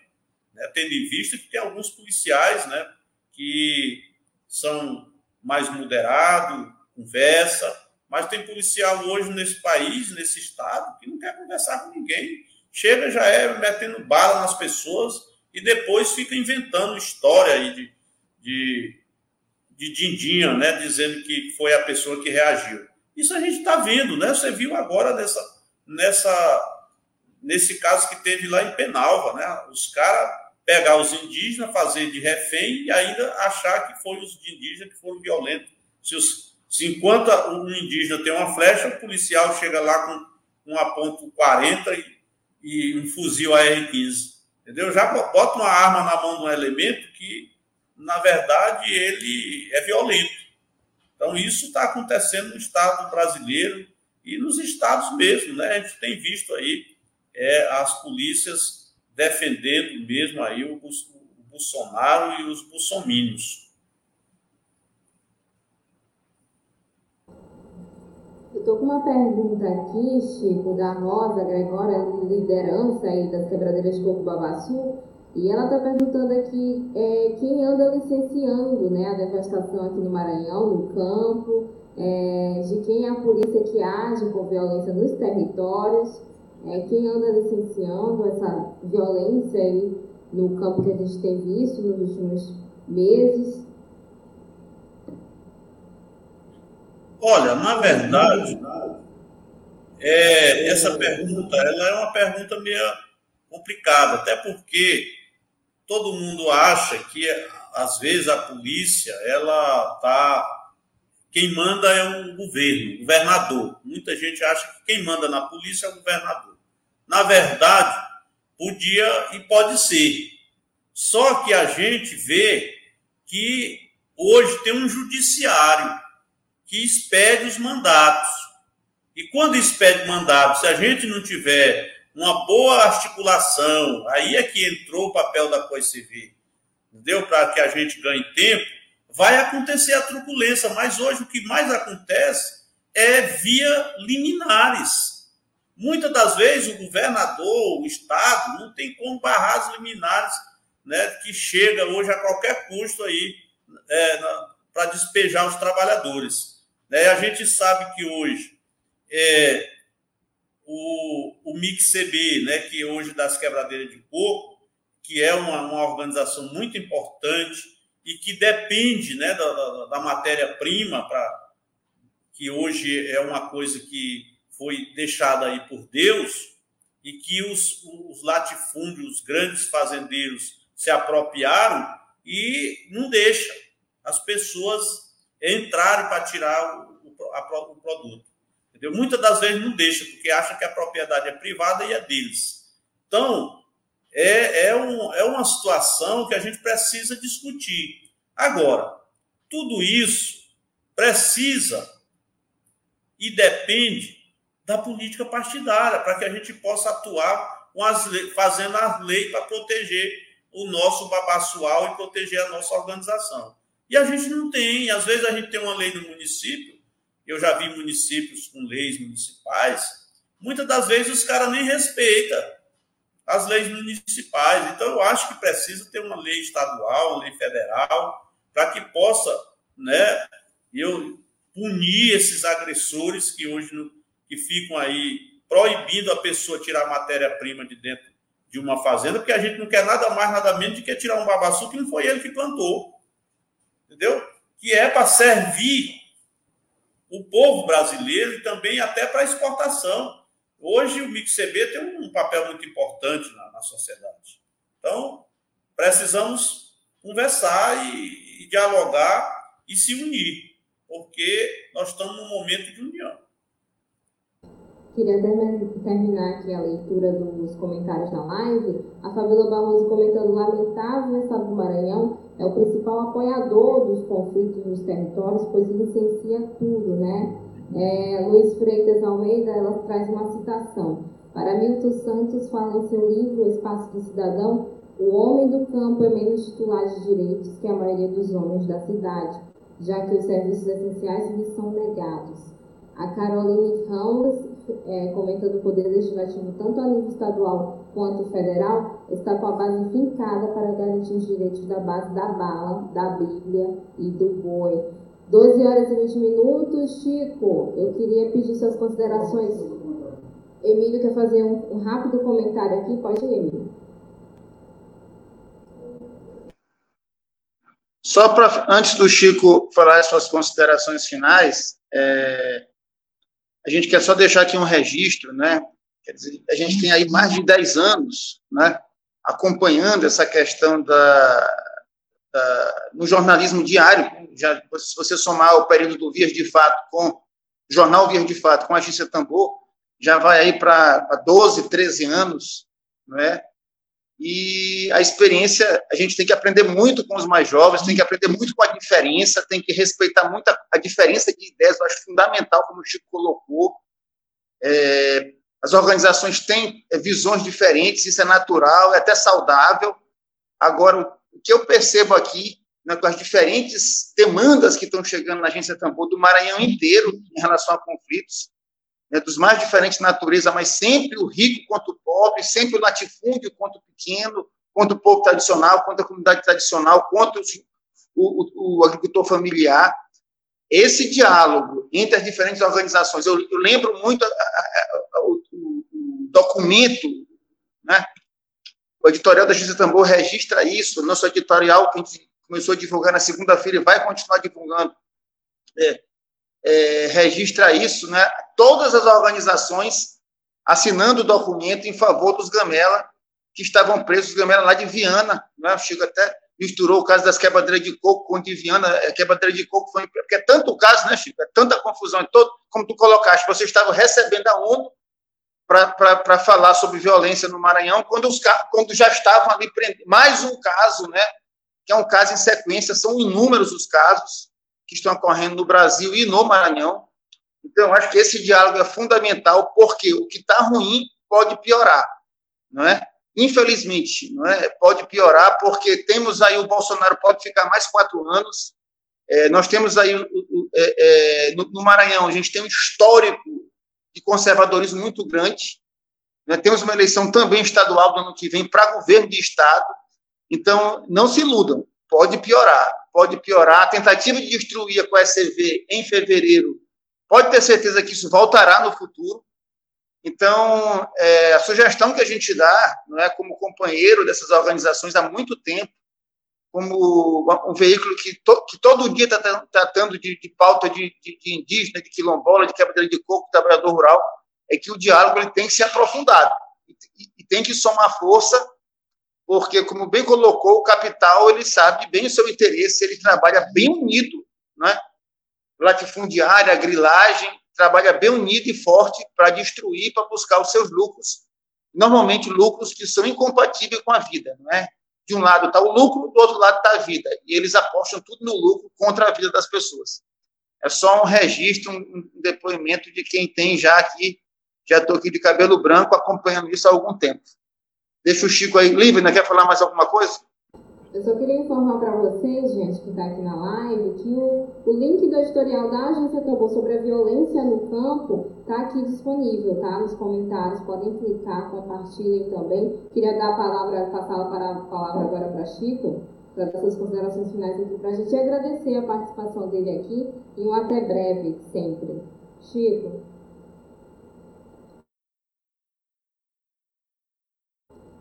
né? tendo em vista que tem alguns policiais né, que são mais moderados, conversa, mas tem policial hoje nesse país, nesse estado, que não quer conversar com ninguém. Chega, já é metendo bala nas pessoas e depois fica inventando história aí de, de de Dindinha, né, dizendo que foi a pessoa que reagiu. Isso a gente está vendo, né? Você viu agora nessa, nessa, nesse caso que teve lá em Penalva, né? Os caras pegar os indígenas, fazer de refém e ainda achar que foi os indígenas que foram violentos. Se, os, se enquanto um indígena tem uma flecha, o policial chega lá com um a ponto 40 e, e um fuzil AR-15. Entendeu? Já bota uma arma na mão de um elemento que na verdade, ele é violento. Então, isso está acontecendo no Estado brasileiro e nos estados mesmo, né? A gente tem visto aí é, as polícias defendendo mesmo aí o, o Bolsonaro e os bolsomínios. Eu estou com uma pergunta aqui, Chico, da Rosa Gregória, liderança aí das quebradeiras de Coco Babaçu. E ela está perguntando aqui é, quem anda licenciando né, a devastação aqui no Maranhão, no campo, é, de quem é a polícia que age com violência nos territórios, é, quem anda licenciando essa violência aí no campo que a gente tem visto nos últimos meses. Olha, na verdade, é, essa pergunta ela é uma pergunta meio complicada, até porque todo mundo acha que às vezes a polícia ela tá quem manda é o governo, o governador. Muita gente acha que quem manda na polícia é o governador. Na verdade, podia e pode ser. Só que a gente vê que hoje tem um judiciário que expede os mandatos. E quando expede mandatos, se a gente não tiver uma boa articulação, aí é que entrou o papel da Coisa Civil, entendeu? Para que a gente ganhe tempo, vai acontecer a truculência, mas hoje o que mais acontece é via liminares. Muitas das vezes o governador, o Estado, não tem como barrar as liminares né, que chega hoje a qualquer custo aí é, para despejar os trabalhadores. Né? A gente sabe que hoje é, o, o MIXCB, né, que hoje das quebradeiras de coco, que é uma, uma organização muito importante e que depende né, da, da, da matéria-prima, que hoje é uma coisa que foi deixada aí por Deus, e que os, os latifúndios, os grandes fazendeiros se apropriaram e não deixa as pessoas entrarem para tirar o, a, o produto. Entendeu? Muitas das vezes não deixa, porque acha que a propriedade é privada e é deles. Então, é, é, um, é uma situação que a gente precisa discutir. Agora, tudo isso precisa e depende da política partidária, para que a gente possa atuar as leis, fazendo as leis para proteger o nosso babassual e proteger a nossa organização. E a gente não tem, às vezes a gente tem uma lei no município, eu já vi municípios com leis municipais, muitas das vezes os caras nem respeitam as leis municipais. Então, eu acho que precisa ter uma lei estadual, uma lei federal, para que possa né, eu punir esses agressores que hoje que ficam aí proibindo a pessoa tirar matéria-prima de dentro de uma fazenda, porque a gente não quer nada mais, nada menos do que tirar um babaçu que não foi ele que plantou. Entendeu? Que é para servir o povo brasileiro e também até para exportação. Hoje o MICB tem um papel muito importante na, na sociedade. Então, precisamos conversar e, e dialogar e se unir, porque nós estamos num momento de união. Queria terminar aqui a leitura dos comentários na live. A Fabíola Barroso comentando: lamentável o Estado do Maranhão é o principal apoiador dos conflitos nos territórios, pois licencia tudo, né? É, Luiz Freitas Almeida, ela traz uma citação. Para Milton Santos, fala em seu livro O Espaço do Cidadão, o homem do campo é menos titular de direitos que a maioria dos homens da cidade, já que os serviços essenciais lhe são negados. A Caroline Ramos é, comentando o poder legislativo tanto a nível estadual quanto federal, está com a base fincada para garantir os direitos da base da bala, da Bíblia e do boi. 12 horas e 20 minutos. Chico, eu queria pedir suas considerações. Emílio quer fazer um, um rápido comentário aqui. Pode ir, Emílio. Só para, antes do Chico falar as suas considerações finais, é, a gente quer só deixar aqui um registro, né? Quer dizer, a gente tem aí mais de 10 anos, né? Acompanhando essa questão da, da no jornalismo diário, já, se você somar o período do Vias de Fato com jornal Vias de Fato com a agência Tambor, já vai aí para 12, 13 anos, não é? E a experiência, a gente tem que aprender muito com os mais jovens, tem que aprender muito com a diferença, tem que respeitar muito a, a diferença de ideias, eu acho fundamental, como o Chico colocou. É, as organizações têm é, visões diferentes, isso é natural, é até saudável. Agora, o que eu percebo aqui, né, com as diferentes demandas que estão chegando na Agência Tambor do Maranhão inteiro em relação a conflitos, né, dos mais diferentes natureza, mas sempre o rico quanto o pobre, sempre o latifúndio quanto o pequeno, quanto o povo tradicional, quanto a comunidade tradicional, quanto o, o, o agricultor familiar. Esse diálogo entre as diferentes organizações, eu, eu lembro muito a, a, a, o, o, documento, né? O editorial da Justiça Tambor registra isso, nosso editorial que a gente começou a divulgar na segunda-feira e vai continuar divulgando. É, é, registra isso, né? Todas as organizações assinando o documento em favor dos Gamela que estavam presos, os Gamela lá de Viana, né? O Chico até misturou o caso das quebradeiras de coco com de Viana, a é, quebradeira de coco foi porque é tanto o caso, né, Chico? É tanta confusão, é todo, como tu colocaste, você estava recebendo a ONU para falar sobre violência no Maranhão, quando, os, quando já estavam ali prendendo. Mais um caso, né? Que é um caso em sequência, são inúmeros os casos, que estão ocorrendo no Brasil e no Maranhão. Então, acho que esse diálogo é fundamental, porque o que está ruim pode piorar, não é? Infelizmente, não é? Pode piorar, porque temos aí o Bolsonaro pode ficar mais quatro anos. É, nós temos aí é, é, no, no, Maranhão, a gente tem um histórico de conservadorismo muito grande. Né? Temos uma eleição também estadual do ano que vem para governo de estado. Então, não se iludam, pode piorar pode piorar. A tentativa de destruir a CoSCV em fevereiro, pode ter certeza que isso voltará no futuro. Então, é, a sugestão que a gente dá, não é como companheiro dessas organizações há muito tempo, como um veículo que, to, que todo dia está tratando de, de pauta de, de, de, indígena, de quilombola, de quebra de coco, de trabalhador rural, é que o diálogo ele tem que ser aprofundado e, e, tem que somar força, porque, como bem colocou, o capital ele sabe bem o seu interesse, ele trabalha bem unido, né? latifundiária, grilagem, trabalha bem unido e forte para destruir, para buscar os seus lucros, normalmente lucros que são incompatíveis com a vida, não é? De um lado está o lucro, do outro lado está a vida. E eles apostam tudo no lucro contra a vida das pessoas. É só um registro, um depoimento de quem tem já aqui, já estou aqui de cabelo branco acompanhando isso há algum tempo. Deixa o Chico aí livre, não quer falar mais alguma coisa? Eu só queria informar para vocês, gente, que está aqui na live, que o, o link do editorial da Agência Tambor sobre a violência no campo está aqui disponível, tá? Nos comentários, podem clicar, compartilhem também. Queria dar a palavra, passar a palavra agora para Chico, para dar suas considerações finais aqui para a gente e agradecer a participação dele aqui e um até breve sempre. Chico.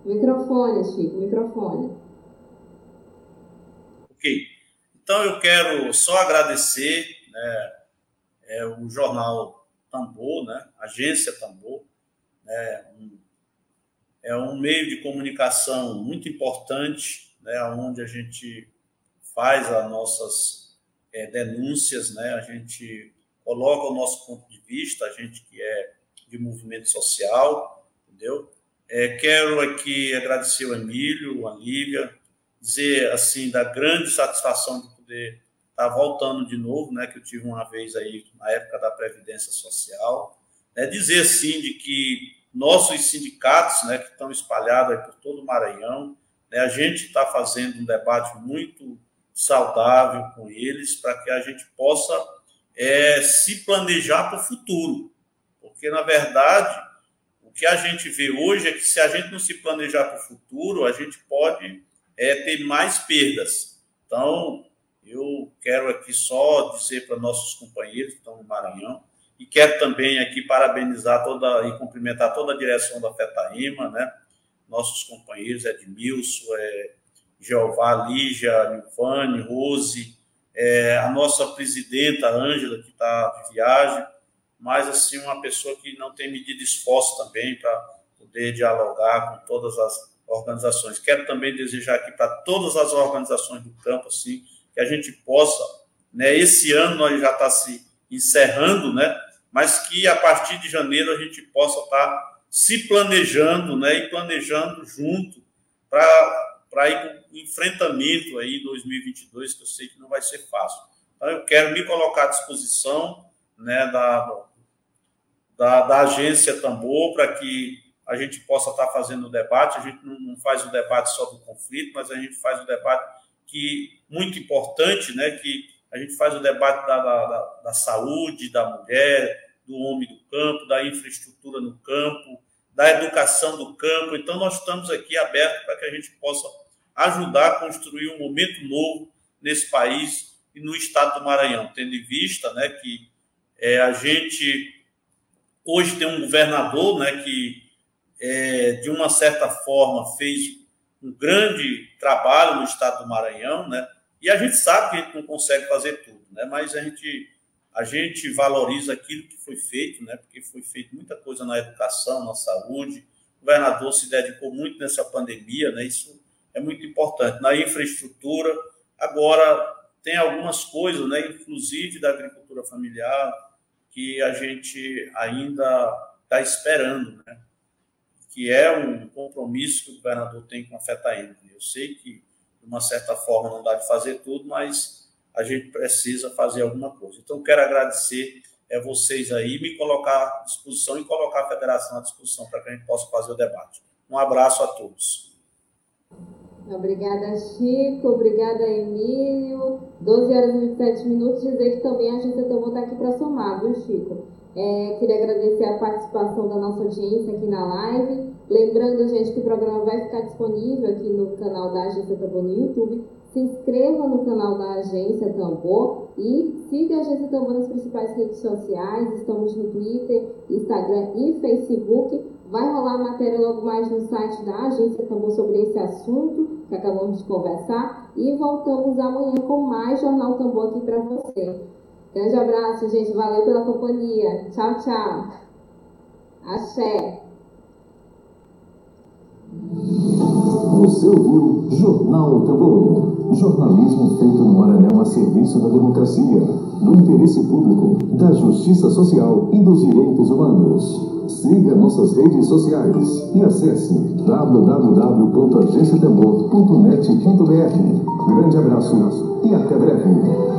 Microfone, Chico, microfone. Então eu quero só agradecer né, é, o jornal Tambor, né, Agência Tambor, né, um, é um meio de comunicação muito importante, né, onde a gente faz as nossas é, denúncias, né, a gente coloca o nosso ponto de vista, a gente que é de movimento social, entendeu? É, quero aqui agradecer o Emílio, a Lívia, dizer assim da grande satisfação de poder estar voltando de novo, né, que eu tive uma vez aí na época da previdência social, é dizer assim de que nossos sindicatos, né, que estão espalhados por todo o Maranhão, né, a gente está fazendo um debate muito saudável com eles para que a gente possa é, se planejar para o futuro, porque na verdade o que a gente vê hoje é que se a gente não se planejar para o futuro, a gente pode é ter mais perdas. Então, eu quero aqui só dizer para nossos companheiros que estão no Maranhão, e quero também aqui parabenizar toda e cumprimentar toda a direção da FETAIMA, né? nossos companheiros Edmilson, é, Jeová, Lígia, Nilvane, Rose, é, a nossa presidenta Ângela, que está de viagem, mas assim, uma pessoa que não tem medido esforço também para poder dialogar com todas as organizações. Quero também desejar aqui para todas as organizações do campo, assim, que a gente possa, né, esse ano nós já está se encerrando, né, mas que a partir de janeiro a gente possa estar tá se planejando, né, e planejando junto para ir com enfrentamento aí em 2022, que eu sei que não vai ser fácil. Então, eu quero me colocar à disposição, né, da, da, da agência Tambor para que a gente possa estar fazendo o debate. A gente não faz o debate só do conflito, mas a gente faz o debate que muito importante, né? Que a gente faz o debate da, da, da saúde da mulher, do homem do campo, da infraestrutura no campo, da educação do campo. Então, nós estamos aqui abertos para que a gente possa ajudar a construir um momento novo nesse país e no estado do Maranhão, tendo em vista né, que é, a gente hoje tem um governador né, que é, de uma certa forma, fez um grande trabalho no estado do Maranhão, né? E a gente sabe que a gente não consegue fazer tudo, né? Mas a gente, a gente valoriza aquilo que foi feito, né? Porque foi feito muita coisa na educação, na saúde. O governador se dedicou muito nessa pandemia, né? Isso é muito importante. Na infraestrutura, agora tem algumas coisas, né? Inclusive da agricultura familiar, que a gente ainda está esperando, né? Que é um compromisso que o governador tem com a FETAIMA. Eu sei que, de uma certa forma, não dá de fazer tudo, mas a gente precisa fazer alguma coisa. Então, quero agradecer é, vocês aí, me colocar à disposição e colocar a federação à disposição para que a gente possa fazer o debate. Um abraço a todos. Obrigada, Chico. Obrigada, Emílio. 12 horas e 27 minutos. Dizer que também a gente então estar aqui para somar, viu, Chico? É, queria agradecer a participação da nossa audiência aqui na live. Lembrando, gente, que o programa vai ficar disponível aqui no canal da Agência Tambor no YouTube. Se inscreva no canal da Agência Tambor e siga a Agência Tambor nas principais redes sociais. Estamos no Twitter, Instagram e Facebook. Vai rolar matéria logo mais no site da Agência Tambor sobre esse assunto. que acabamos de conversar e voltamos amanhã com mais Jornal Tambor aqui para você. Grande abraço, gente. Valeu pela companhia. Tchau, tchau. Axé. Você ouviu Jornal Tambor. Jornalismo feito no Maranhão a serviço da democracia, do interesse público, da justiça social e dos direitos humanos. Siga nossas redes sociais e acesse www.agenciatembor.net.br. Grande abraço e até breve.